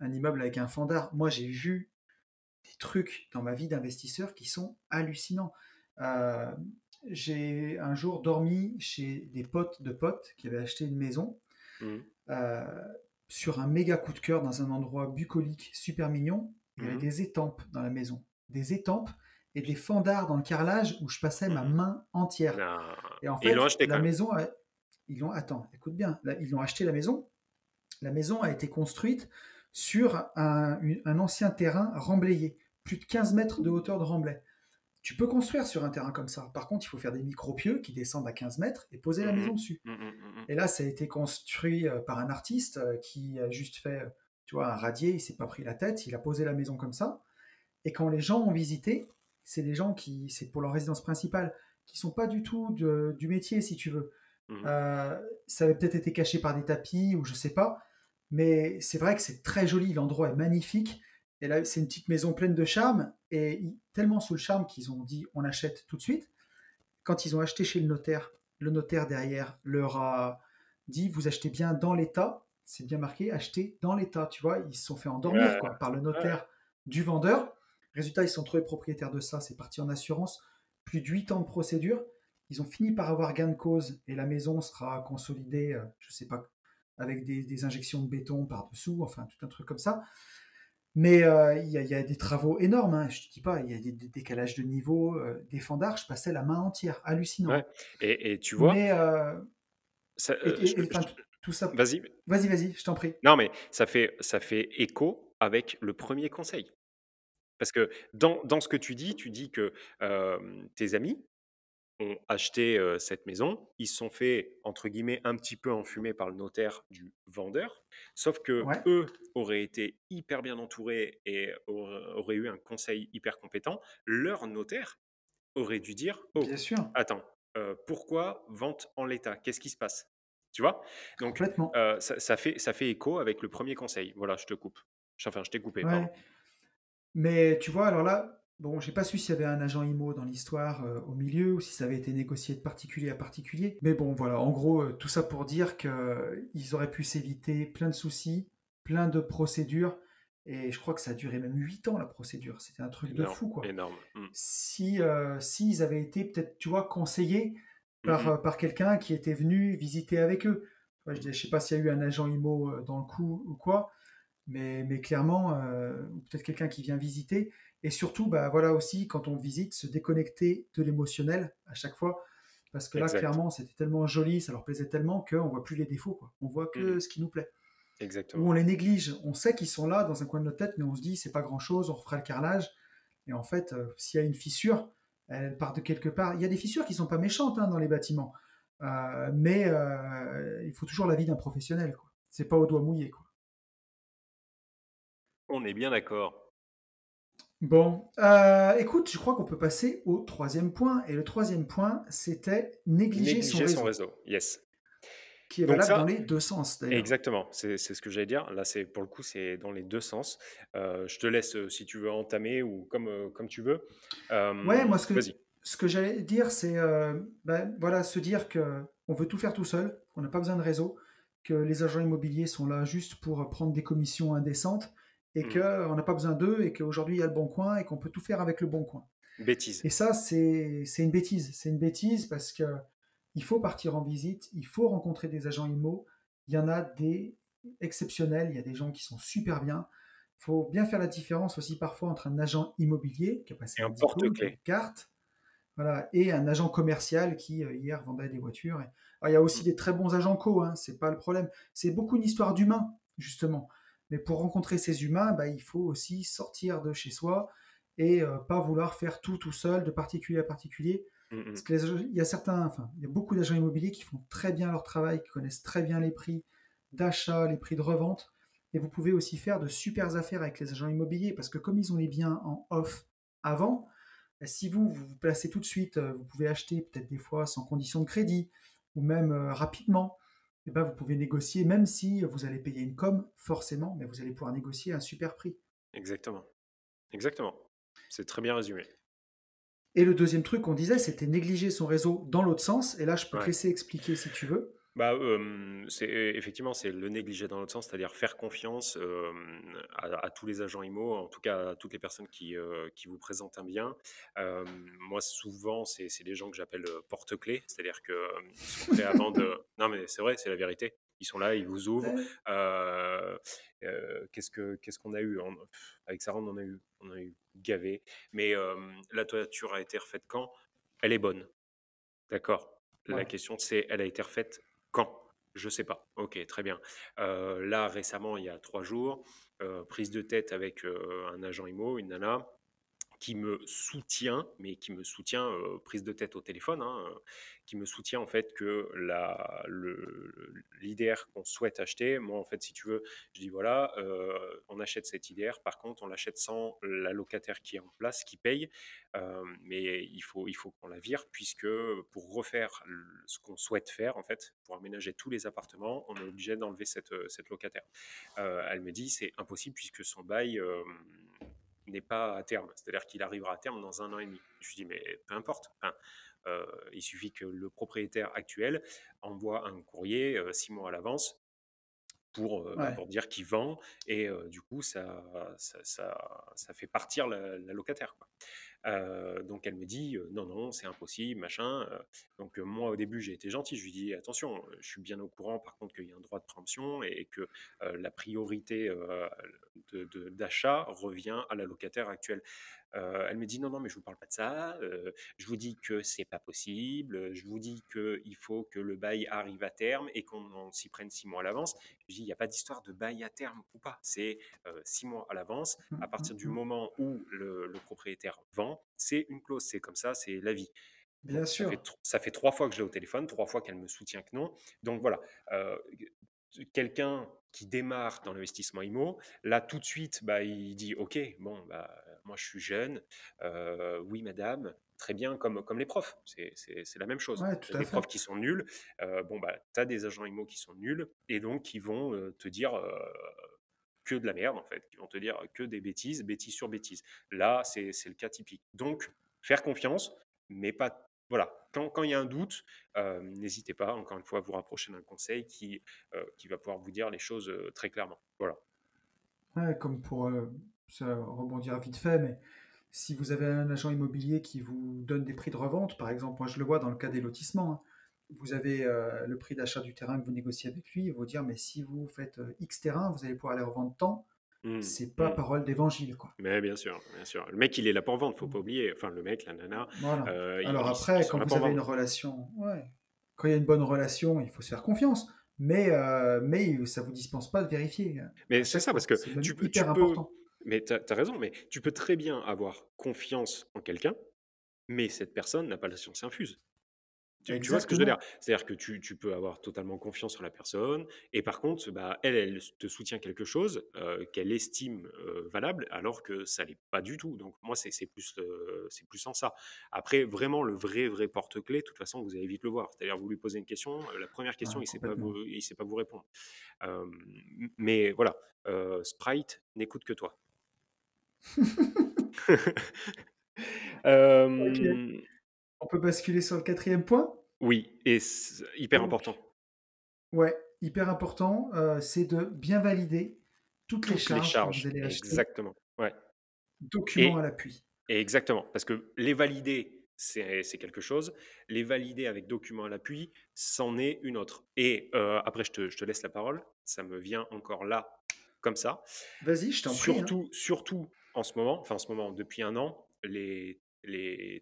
un immeuble avec un fond d'art. Moi, j'ai vu des trucs dans ma vie d'investisseur qui sont hallucinants. Euh, j'ai un jour dormi chez des potes de potes qui avaient acheté une maison Mmh. euh, sur un méga coup de cœur dans un endroit bucolique super mignon. Il y avait Mmh des étampes dans la maison, des étampes et des fandards dans le carrelage où je passais ma Mmh main entière. Non Et en ils l'ont fait, acheté la maison, a- ils l'ont, attends, écoute bien, là, ils ont acheté la maison. La maison a été construite sur un, un ancien terrain remblayé, plus de 15 mètres de hauteur de remblai. Tu peux construire sur un terrain comme ça. Par contre, il faut faire des micro-pieux qui descendent à 15 mètres et poser la Mmh mh. maison dessus. Mmh mh, mmh mh. Et là, ça a été construit euh, par un artiste euh, qui a juste fait, tu vois, un radier, il s'est pas pris la tête, il a posé la maison comme ça. Et quand les gens ont visité, c'est des gens qui, c'est pour leur résidence principale, qui sont pas du tout de- du métier, si tu veux. Mmh Euh, ça avait peut-être été caché par des tapis ou je sais pas, mais c'est vrai que c'est très joli, l'endroit est magnifique. Et là, c'est une petite maison pleine de charme, et tellement sous le charme qu'ils ont dit on achète tout de suite. Quand ils ont acheté chez le notaire, le notaire derrière leur a dit vous achetez bien dans l'état, c'est bien marqué, acheter dans l'état, tu vois, ils se sont fait endormir quoi par le notaire du vendeur. Résultat, ils se sont trouvés propriétaires de ça, c'est parti en assurance, plus de 8 ans de procédure. Ils ont fini par avoir gain de cause. Et la maison sera consolidée, euh, je sais pas, avec des, des injections de béton par-dessous, enfin tout un truc comme ça. Mais euh, il y, a- y a des travaux énormes, hein, je te dis pas, il y a des, des décalages de niveau, euh, des fendards, je passais la main entière, hallucinant. Ouais et et tu vois, Mais, euh, ça, et, heu, je et- et, enfin, je tout ça, vas-y. vas-y, vas-y, je t'en prie. Non, mais ça fait ça fait écho avec le premier conseil. Parce que dans dans ce que tu dis, tu dis que, hem, tes amis ont acheté, cette maison. Ils se sont fait, entre guillemets, «un petit peu enfumer» par le notaire du vendeur. Sauf que Ouais, eux auraient été hyper bien entourés et auraient eu un conseil hyper compétent. Leur notaire aurait dû dire: bien «Oh, sûr, attends, pourquoi vente en l'état? Qu'est-ce qui se passe?» Tu vois? Donc heu, ça ça fait ça fait écho avec le premier conseil. Voilà, je te coupe. Enfin, je t'ai coupé. Ouais. Mais tu vois, alors là, bon, j'ai pas su s'il y avait un agent IMO dans l'histoire euh, au milieu ou si ça avait été négocié de particulier à particulier. Mais bon, voilà, en gros, euh, tout ça pour dire qu'ils auraient pu s'éviter plein de soucis, plein de procédures. Et je crois que ça a duré même 8 ans la procédure. C'était un truc de fou, quoi. énorme. Mmh. Si euh, s'ils avaient été peut-être, tu vois, conseillés Mmh par, mh. euh, par quelqu'un qui était venu visiter avec eux. Je, je sais pas s'il y a eu un agent IMO euh, dans le coup ou quoi, mais, mais clairement, euh, peut-être quelqu'un qui vient visiter. Et surtout, bah, voilà aussi, quand on visite, se déconnecter de l'émotionnel à chaque fois. Parce que là, Exact. clairement, c'était tellement joli, ça leur plaisait tellement qu'on voit plus les défauts. Quoi. On voit Mmh que ce qui nous plaît. Ou Exactement. on les néglige. On sait qu'ils sont là dans un coin de notre tête, mais on se dit, c'est pas grand-chose, on refera le carrelage. Et en fait, euh, s'il y a une fissure, elle part de quelque part. Il y a des fissures qui sont pas méchantes hein, dans les bâtiments. Euh, mais euh, il faut toujours l'avis d'un professionnel. C'est pas au doigt mouillé. Quoi. On est bien d'accord. Bon, euh, écoute, je crois qu'on peut passer au troisième point. Et le troisième point, c'était négliger son Négliger son réseau, réseau, yes. qui est Donc valable ça dans les deux sens d'ailleurs. exactement, c'est ce que j'allais dire. Là, c'est pour le coup, c'est dans les 2 sens. Heu, je te laisse, heu, si tu veux entamer ou comme, comme tu veux. Ouais, moi ce que, ce que j'allais dire, c'est euh, ben, voilà, se dire que on veut tout faire tout seul, qu'on n'a pas besoin de réseau, que les agents immobiliers sont là juste pour prendre des commissions indécentes et Mmh. qu'on n'a pas besoin d'eux et qu'aujourd'hui il y a le bon coin et qu'on peut tout faire avec le bon coin. Bêtise. Et ça, c'est une bêtise. C'est une bêtise parce que il faut partir en visite, il faut rencontrer des agents IMO. Il y en a des exceptionnels, il y a des gens qui sont super bien. Il faut bien faire la différence aussi parfois entre un agent immobilier qui a passé Et un une porte-clés. carte, voilà, et un agent commercial qui euh, hier vendait des voitures. Et- Alors, il y a aussi Mmh. des très bons agents co, hein, c'est pas le problème. C'est beaucoup une histoire d'humain, justement. Mais pour rencontrer ces humains, bah, il faut aussi sortir de chez soi et euh, pas vouloir faire tout tout seul, de particulier à particulier. Mmh, Parce que il y a certains, enfin, il y a beaucoup d'agents immobiliers qui font très bien leur travail, qui connaissent très bien les prix d'achat, les prix de revente. Et vous pouvez aussi faire de super affaires avec les agents immobiliers parce que comme ils ont les biens en off avant, bah, si vous vous, placez tout de suite, euh, vous pouvez acheter peut-être des fois sans condition de crédit ou même euh, rapidement. Eh ben, vous pouvez négocier, même si vous allez payer une com, forcément, mais vous allez pouvoir négocier un super prix. Exactement. Exactement. C'est très bien résumé. Et le deuxième truc qu'on disait, c'était négliger son réseau dans l'autre sens. Et là, je peux te laisser expliquer si tu veux. Bah, c'est effectivement, c'est le négliger dans l'autre sens, c'est-à-dire faire confiance, à tous les agents IMO, en tout cas à toutes les personnes qui, qui vous présentent un bien. moi, souvent, c'est c'est des gens que j'appelle, porte-clés, c'est-à-dire qu'ils sont prêts avant de non, mais c'est vrai, c'est la vérité. Ils sont là, ils vous ouvrent. qu'est-ce que qu'est-ce qu'on a eu? avec Sarah, on en a eu on a eu gavé, mais la toiture a été refaite quand? Elle est bonne. D'accord? La question, c'est: elle a été refaite quand? Je sais pas. OK, très bien. là, récemment, il y a trois jours, prise de tête avec, un agent IMO, une nana qui me soutient, mais qui me soutient, prise de tête au téléphone, hein, qui me soutient en fait que la, l'IDR qu'on souhaite acheter, moi en fait si tu veux, je dis voilà, on achète cette IDR, par contre on l'achète sans la locataire qui est en place, qui paye, mais il faut, il faut qu'on la vire puisque pour refaire ce qu'on souhaite faire en fait, pour aménager tous les appartements, on est obligé d'enlever cette, cette locataire. elle me dit c'est impossible puisque son bail n'est pas à terme. C'est-à-dire qu'il arrivera à terme dans un an et demi. Je dis, mais peu importe. Euh, il suffit que le propriétaire actuel envoie un courrier euh, six mois à l'avance pour, euh, pour dire qu'il vend et du coup ça ça, ça, fait partir la, locataire. Quoi. Euh, donc elle me dit non, non, c'est impossible, machin. Donc moi au début j'ai été gentil, je lui dis attention, je suis bien au courant par contre qu'il y a un droit de préemption et, que la priorité d'achat revient à la locataire actuelle. Elle me dit non, non, mais je vous parle pas de ça. je vous dis que c'est pas possible. Je vous dis qu'il faut que le bail arrive à terme et qu'on s'y prenne six mois à l'avance. Je dis il n'y a pas d'histoire de bail à terme ou pas. C'est six mois à l'avance. Mmh, à partir mmh, du mmh. moment où le propriétaire vend, c'est une clause, c'est comme ça, c'est la vie. Bien sûr. Ça fait, trois fois que je l'ai au téléphone, trois fois qu'elle me soutient que non. Donc voilà, quelqu'un qui démarre dans l'investissement IMO, là tout de suite, bah, il dit OK, bon, bah, moi je suis jeune, euh, oui madame, très bien, comme, comme les profs, c'est la même chose. les profs qui sont nuls, euh, bon, bah, tu as des agents IMO qui sont nuls et donc qui vont te dire que de la merde, en fait, qui vont te dire que des bêtises, bêtises sur bêtises. Là, c'est le cas typique. Donc, faire confiance, mais pas. Voilà, quand il y a un doute, euh, n'hésitez pas, encore une fois, à vous rapprocher d'un conseil qui, euh, qui va pouvoir vous dire les choses euh, très clairement. Voilà. Ouais, comme pour ça rebondir vite fait, mais si vous avez un agent immobilier qui vous donne des prix de revente, par exemple, moi je le vois dans le cas des lotissements, hein, vous avez euh, le prix d'achat du terrain que vous négociez avec lui, il va vous dire mais si vous faites euh, X terrain, vous allez pouvoir les revendre tant. Mmh, c'est pas mmh. parole d'évangile, quoi. Mais bien sûr, bien sûr. Le mec, il est là pour vendre, faut pas oublier. Enfin, le mec, la nana. Euh, Alors après, quand vous avez une relation, quand il y a une bonne relation, il faut se faire confiance. Mais, mais ça vous dispense pas de vérifier. Mais c'est ça, parce que tu, peux, hyper important. Mais tu as, as, raison, mais tu peux très bien avoir confiance en quelqu'un, mais cette personne n'a pas la science infuse. Tu, vois ce que je veux dire? C'est-à-dire que tu, tu, peux avoir totalement confiance en la personne, et par contre, bah, elle, elle te soutient quelque chose euh, qu'elle estime euh, valable, alors que ça l'est pas du tout. Donc moi, c'est plus, euh, c'est plus en ça. Après, vraiment, le vrai, vrai porte-clés, de toute façon, vous allez vite le voir. C'est-à-dire, vous lui posez une question, la première question, il ne sait, pas vous, il sait pas vous répondre. mais voilà, Sprite n'écoute que toi. On peut basculer sur le quatrième point? Oui, et hyper important. Ouais, hyper important, euh, c'est de bien valider toutes, les charges, vous allez acheter. Exactement, ouais. Documents à l'appui. Exactement, parce que les valider, c'est quelque chose. Les valider avec documents à l'appui, c'en est une autre. Et euh, après, je te, je te, laisse la parole. Ça me vient encore là, comme ça. Vas-y, je t'en prie. Hein. Surtout, surtout en ce moment, enfin en ce moment, depuis un an, les,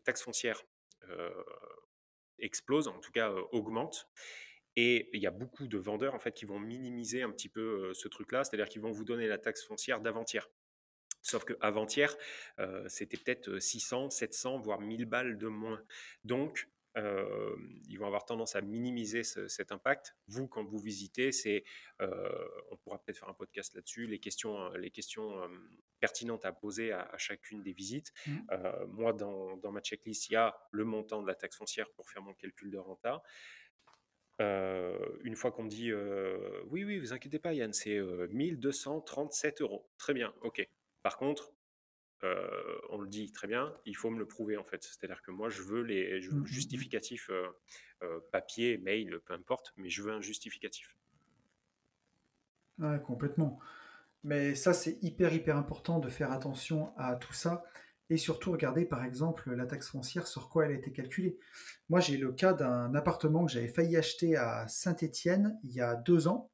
taxes foncières euh, explose, en tout cas euh, augmente. Et il y a beaucoup de vendeurs en fait qui vont minimiser un petit peu ce truc-là, c'est-à-dire qu'ils vont vous donner la taxe foncière d'avant-hier. Sauf qu'avant-hier, c'était peut-être 600, 700, voire 1000 balles de moins. Donc, ils vont avoir tendance à minimiser cet impact. Vous, quand vous visitez, c'est, on pourra peut-être faire un podcast là-dessus, les questions, les questions pertinentes à poser à, chacune des visites. Mmh. moi, dans, dans, ma checklist, il y a le montant de la taxe foncière pour faire mon calcul de renta. une fois qu'on me dit oui, oui, vous inquiétez pas, Yann, c'est 1237 euros. Très bien, ok. Par contre, euh, on le dit très bien, il faut me le prouver en fait. C'est-à-dire que moi, je veux les je veux mmh, mmh, mmh. justificatifs euh, euh, papier, mail, peu importe, mais je veux un justificatif. Ouais, complètement. Mais ça, c'est hyper, hyper important de faire attention à tout ça. Et surtout, regarder par exemple la taxe foncière, sur quoi elle a été calculée. Moi, j'ai le cas d'un appartement que j'avais failli acheter à Saint-Étienne il y a deux ans,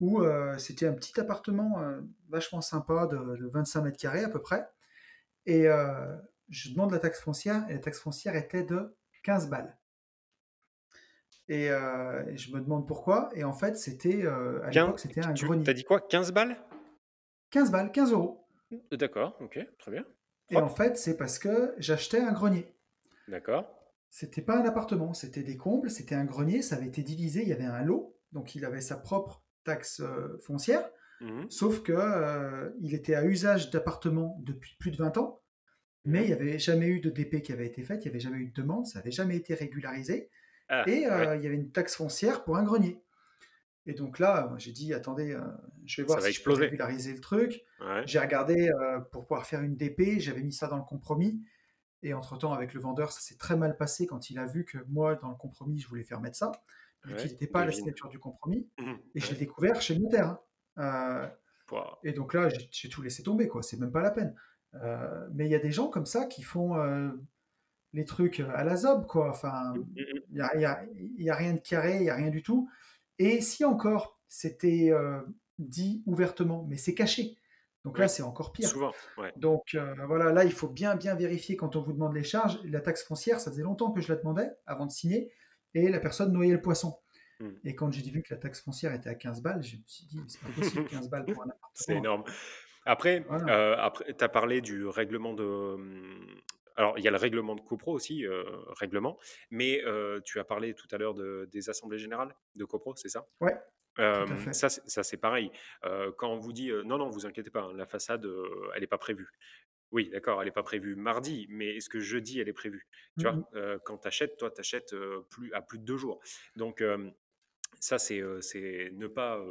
où c'était un petit appartement vachement sympa de, de 25 mètres carrés à peu près. Et euh, je demande la taxe foncière, et la taxe foncière était de 15 balles. Euh, et, je me demande pourquoi. Et en fait, c'était euh, à l'époque, c'était un grenier. T'as dit quoi? 15 balles? 15 balles, 15 euros. D'accord, ok, très bien. Et en fait, c'est parce que j'achetais un grenier. D'accord. C'était pas un appartement, c'était des combles, c'était un grenier, ça avait été divisé, il y avait un lot, donc il avait sa propre taxe foncière. Mmh Sauf que euh, il était à usage d'appartement depuis plus de 20 ans, mais il n'y avait jamais eu de DP qui avait été faite, il n'y avait jamais eu de demande, ça n'avait jamais été régularisé, ah, et euh, il y avait une taxe foncière pour un grenier. Et donc là, j'ai dit, attendez, euh, je vais voir si je peux régulariser le truc. J'ai regardé pour pouvoir faire une DP, j'avais mis ça dans le compromis. Et entre-temps, avec le vendeur, ça s'est très mal passé quand il a vu que moi, dans le compromis, je voulais faire mettre ça, vu qu'il n'était pas à la signature du compromis. Mmh et je l'ai découvert chez le notaire. Euh, et donc là, j'ai tout laissé tomber, quoi. C'est même pas la peine. Euh, mais il y a des gens comme ça qui font euh, les trucs à la zob, quoi. Enfin, il n'y a, y a, y a, rien de carré, il n'y a rien du tout. Et si encore c'était dit ouvertement, mais c'est caché. Donc là, c'est encore pire. Souvent, Donc voilà, là, il faut bien, bien vérifier quand on vous demande les charges. La taxe foncière, ça faisait longtemps que je la demandais avant de signer, et la personne noyait le poisson. Hmm. Et quand j'ai vu que la taxe foncière était à 15 balles, je me suis dit, c'est pas possible, 15 balles pour un appartement. C'est énorme. Après, euh, après tu as parlé du règlement de. Hum, alors, il y a le règlement de copro aussi, euh, règlement, mais euh, tu as parlé tout à l'heure de, des assemblées générales de copro, c'est ça? Ouais. ça, ça c'est pareil. quand on vous dit non, non, vous inquiétez pas, hein, la façade, elle n'est pas prévue. Oui, d'accord, elle n'est pas prévue mardi, mais est-ce que jeudi, elle est prévue? Tu vois, mmh quand tu achètes, toi, tu achètes plus, à plus de deux jours. Donc, ça, c'est ne pas,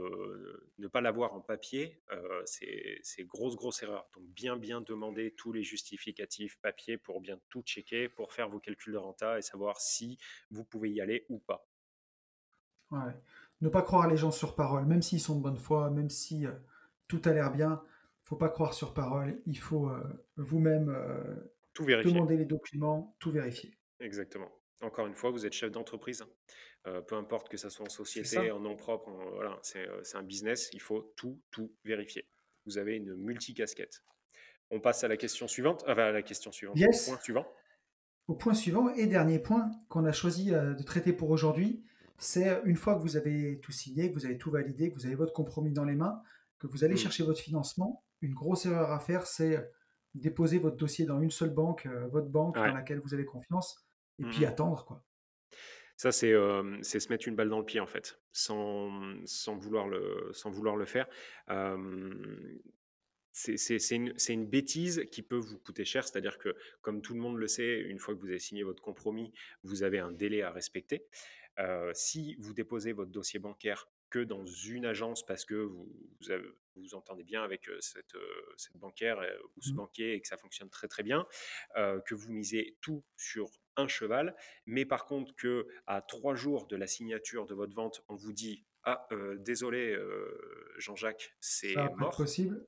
ne pas l'avoir en papier, c'est grosse, grosse erreur. Donc, bien, bien demander tous les justificatifs papier pour bien tout checker, pour faire vos calculs de renta et savoir si vous pouvez y aller ou pas. Ouais. Ne pas croire les gens sur parole, même s'ils sont de bonne foi, même si tout a l'air bien, faut pas croire sur parole. Il faut vous-même tout vérifier. demander les documents, tout vérifier. Exactement. Encore une fois, vous êtes chef d'entreprise. Euh, peu importe que ça soit en société, en nom propre, voilà, euh, c'est un business, il faut tout, tout vérifier. Vous avez une multicasquette. On passe à la question suivante, enfin à la question suivante, au point suivant. Au point suivant et dernier point qu'on a choisi euh, de traiter pour aujourd'hui, c'est une fois que vous avez tout signé, que vous avez tout validé, que vous avez votre compromis dans les mains, que vous allez mmh. chercher votre financement, une grosse erreur à faire, c'est déposer votre dossier dans une seule banque, votre banque dans laquelle vous avez confiance, et puis mmh. attendre quoi. Ça, c'est se mettre une balle dans le pied, en fait, sans, vouloir, le, faire. c'est une, bêtise qui peut vous coûter cher, c'est-à-dire que, comme tout le monde le sait, une fois que vous avez signé votre compromis, vous avez un délai à respecter. si vous déposez votre dossier bancaire que dans une agence parce que vous vous, entendez bien avec cette, cette bancaire ou ce mmh. banquier et que ça fonctionne très très bien, que vous misez tout sur un cheval, mais par contre que à trois jours de la signature de votre vente, on vous dit ah désolé Jean-Jacques, c'est mort. Possible.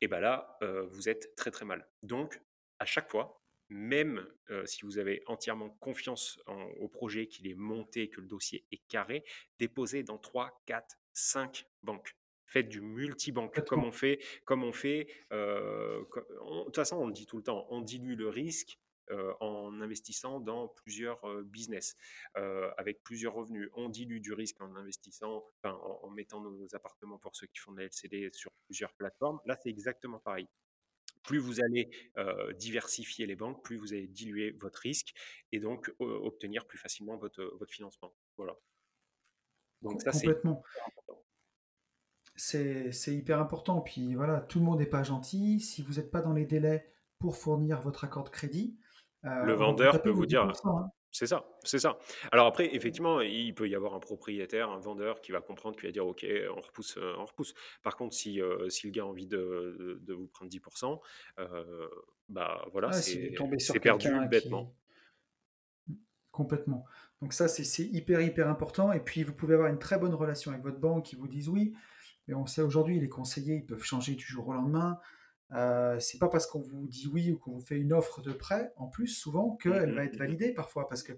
Et bien là, vous êtes très très mal. Donc à chaque fois, même si vous avez entièrement confiance au projet, qu'il est monté, que le dossier est carré, déposez dans 3, 4, 5 banques. Faites du multibanque, comme on fait. Comme on fait de toute façon, on le dit tout le temps, on dilue le risque en investissant dans plusieurs business, avec plusieurs revenus. On dilue du risque en investissant, enfin, en, mettant nos appartements pour ceux qui font de la LCD sur plusieurs plateformes. Là, c'est exactement pareil plus vous allez diversifier les banques, plus vous allez diluer votre risque et donc obtenir plus facilement votre, votre financement. Voilà. Donc ça, c'est important. C'est hyper important. Puis voilà, tout le monde n'est pas gentil. Si vous n'êtes pas dans les délais pour fournir votre accord de crédit, le vendeur peut vous dire, c'est ça, c'est ça. Alors après, effectivement, il peut y avoir un propriétaire, un vendeur qui va comprendre, qui va dire OK, on repousse, on repousse. Par contre, si, si le gars a envie de, de, vous prendre 10%, bah voilà, c'est perdu bêtement. Complètement. Donc ça, c'est hyper, hyper important. Et puis, vous pouvez avoir une très bonne relation avec votre banque qui vous disent oui, mais on sait aujourd'hui, les conseillers, ils peuvent changer du jour au lendemain. Euh, c'est pas parce qu'on vous dit oui ou qu'on vous fait une offre de prêt, en plus, souvent, qu'elle va être mmh validée parfois. Parce que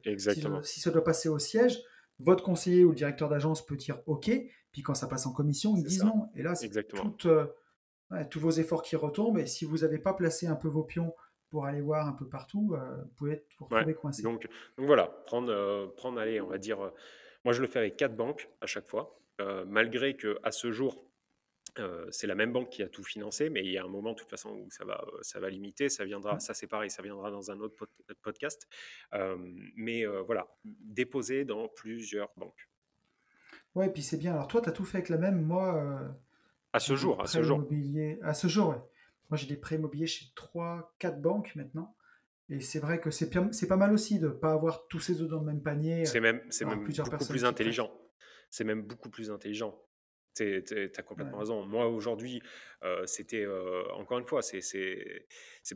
si, ça doit passer au siège, votre conseiller ou le directeur d'agence peut dire OK, puis quand ça passe en commission, ils disent non. Et là, c'est euh, tous vos efforts qui retombent. Et si vous n'avez pas placé un peu vos pions pour aller voir un peu partout, euh, vous pouvez être, vous retrouver coincé. Donc, donc, voilà, prendre, prendre, allez, on va dire, moi je le fais avec quatre banques à chaque fois, malgré que à ce jour, c'est la même banque qui a tout financé, mais il y a un moment, de toute façon, où ça va, ça va limiter. Ça viendra, mmh. ça c'est pareil, ça viendra dans un autre podcast. mais voilà, déposer dans plusieurs banques. Ouais, et puis c'est bien. Alors toi, tu as tout fait avec la même. Moi, à ce jour, à ce jour. À ce jour, ouais. Moi, j'ai des prêts immobiliers chez 3, 4 banques maintenant. Et c'est vrai que c'est pas mal aussi de ne pas avoir tous ces œufs dans le même panier. C'est même, même beaucoup plus intelligent. C'est même beaucoup plus intelligent. Tu as complètement raison. Moi, aujourd'hui, c'était encore une fois, c'est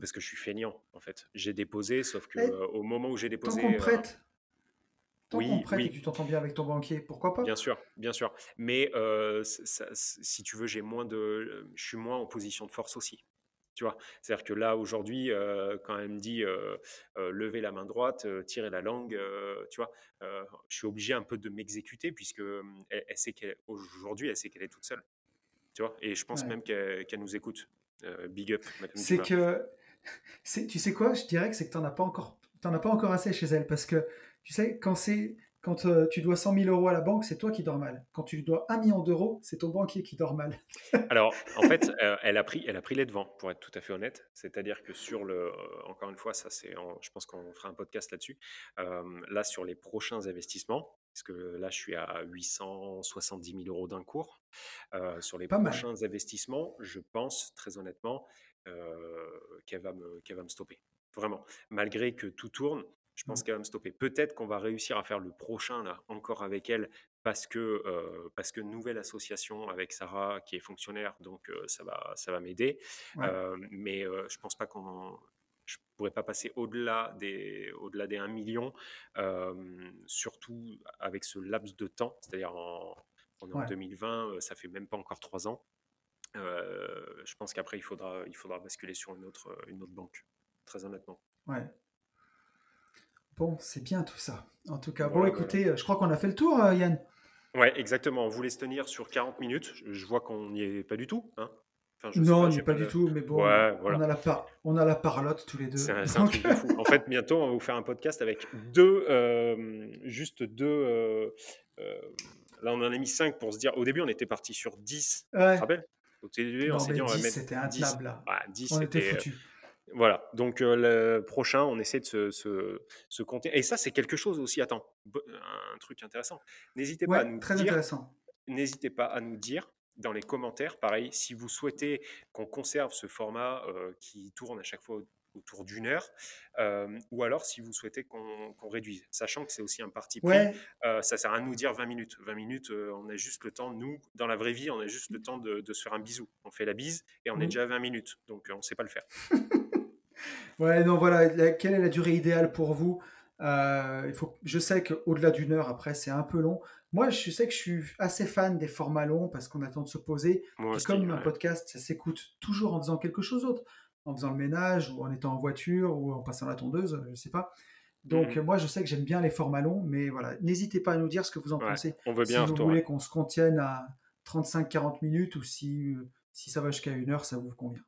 parce que je suis feignant, en fait. J'ai déposé, sauf que au moment où j'ai déposé. Tant qu'on prête, tant oui, prête et que tu t'entends bien avec ton banquier, pourquoi pas? Bien sûr, bien sûr. Mais si tu veux, j'ai moins de, je suis moins en position de force aussi. Tu vois, c'est-à-dire que là aujourd'hui, quand elle me dit lever la main droite, tirer la langue, tu vois, je suis obligé un peu de m'exécuter puisque elle, sait qu'aujourd'hui, elle sait qu'elle est toute seule. Tu vois, et je pense même qu'elle nous écoute. big up. C'est que, tu sais quoi, je dirais que c'est que tu n'en as pas encore, as pas encore assez chez elle parce que tu sais, quand c'est quand euh, tu dois 100 000 euros à la banque, c'est toi qui dors mal. Quand tu dois 1 million d'euros, c'est ton banquier qui dort mal. Alors, en fait, euh, elle, a pris, elle a pris les devants, pour être tout à fait honnête. C'est-à-dire que sur le. Euh, encore une fois, ça, c'est, je pense qu'on fera un podcast là-dessus. là, sur les prochains investissements, parce que là, je suis à 870 000 euros d'un cours. sur les prochains investissements, je pense, très honnêtement, qu'elle va, me, qu'elle va me stopper. Vraiment. Malgré que tout tourne, je pense mmh. qu'elle va me stopper. Peut-être qu'on va réussir à faire le prochain là encore avec elle parce que parce que nouvelle association avec Sarah qui est fonctionnaire, donc ça va ça va m'aider. mais je pense pas qu'on je pourrais pas passer au-delà des au-delà des 1 million, surtout avec ce laps de temps, c'est-à-dire en, en 2020, ça fait même pas encore trois ans. je pense qu'après il faudra il faudra basculer sur une autre une autre banque, très honnêtement. Ouais. Bon, c'est bien tout ça. En tout cas, bon, écoutez, je crois qu'on a fait le tour, euh, Yann. Ouais, exactement. On voulait se tenir sur 40 minutes. Je vois qu'on n'y est pas du tout. Hein non, on n'y est pas, du tout, mais bon, on, a la par... on a la parlotte tous les deux. C'est un, truc de fou. En fait, bientôt, on va vous faire un podcast avec deux, euh, juste deux. Euh, là, on en a mis cinq pour se dire. Au début, on était parti sur 10. Tu te rappelles? Au début, on s'est dit, on va mettre. C'était un 10. Là. 10 on était foutus. Voilà, donc le prochain, on essaie de se, se, compter. Et ça, c'est quelque chose aussi, attends, un truc intéressant. N'hésitez pas à nous très dire, intéressant. N'hésitez pas à nous dire dans les commentaires, pareil, si vous souhaitez qu'on conserve ce format qui tourne à chaque fois autour d'une heure, ou alors si vous souhaitez qu'on réduise, sachant que c'est aussi un parti pris, ça sert à nous dire 20 minutes. 20 minutes, on a juste le temps, nous, dans la vraie vie, on a juste le temps de, se faire un bisou. On fait la bise et on est mmh. déjà à 20 minutes, donc on ne sait pas le faire. Ouais, non, voilà, quelle est la durée idéale pour vous? Euh, il faut, Je sais qu'au-delà d'une heure, après, c'est un peu long. Moi, je sais que je suis assez fan des formats longs parce qu'on attend de se poser. comme un podcast, ça s'écoute toujours en faisant quelque chose d'autre, en faisant le ménage ou en étant en voiture ou en passant la tondeuse, je ne sais pas. Donc, mmh. moi, je sais que j'aime bien les formats longs, mais voilà, n'hésitez pas à nous dire ce que vous en pensez. On veut bien si vous voulez qu'on se contienne à 35-40 minutes ou si, si ça va jusqu'à une heure, ça vous convient.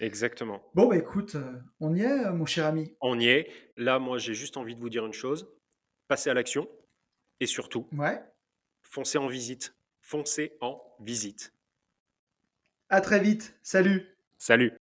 Exactement. Bon, bah, écoute, on y est, mon cher ami? On y est. Là, moi, j'ai juste envie de vous dire une chose, passez à l'action et surtout Ouais. foncez en visite. Foncez en visite. À très vite. Salut. Salut.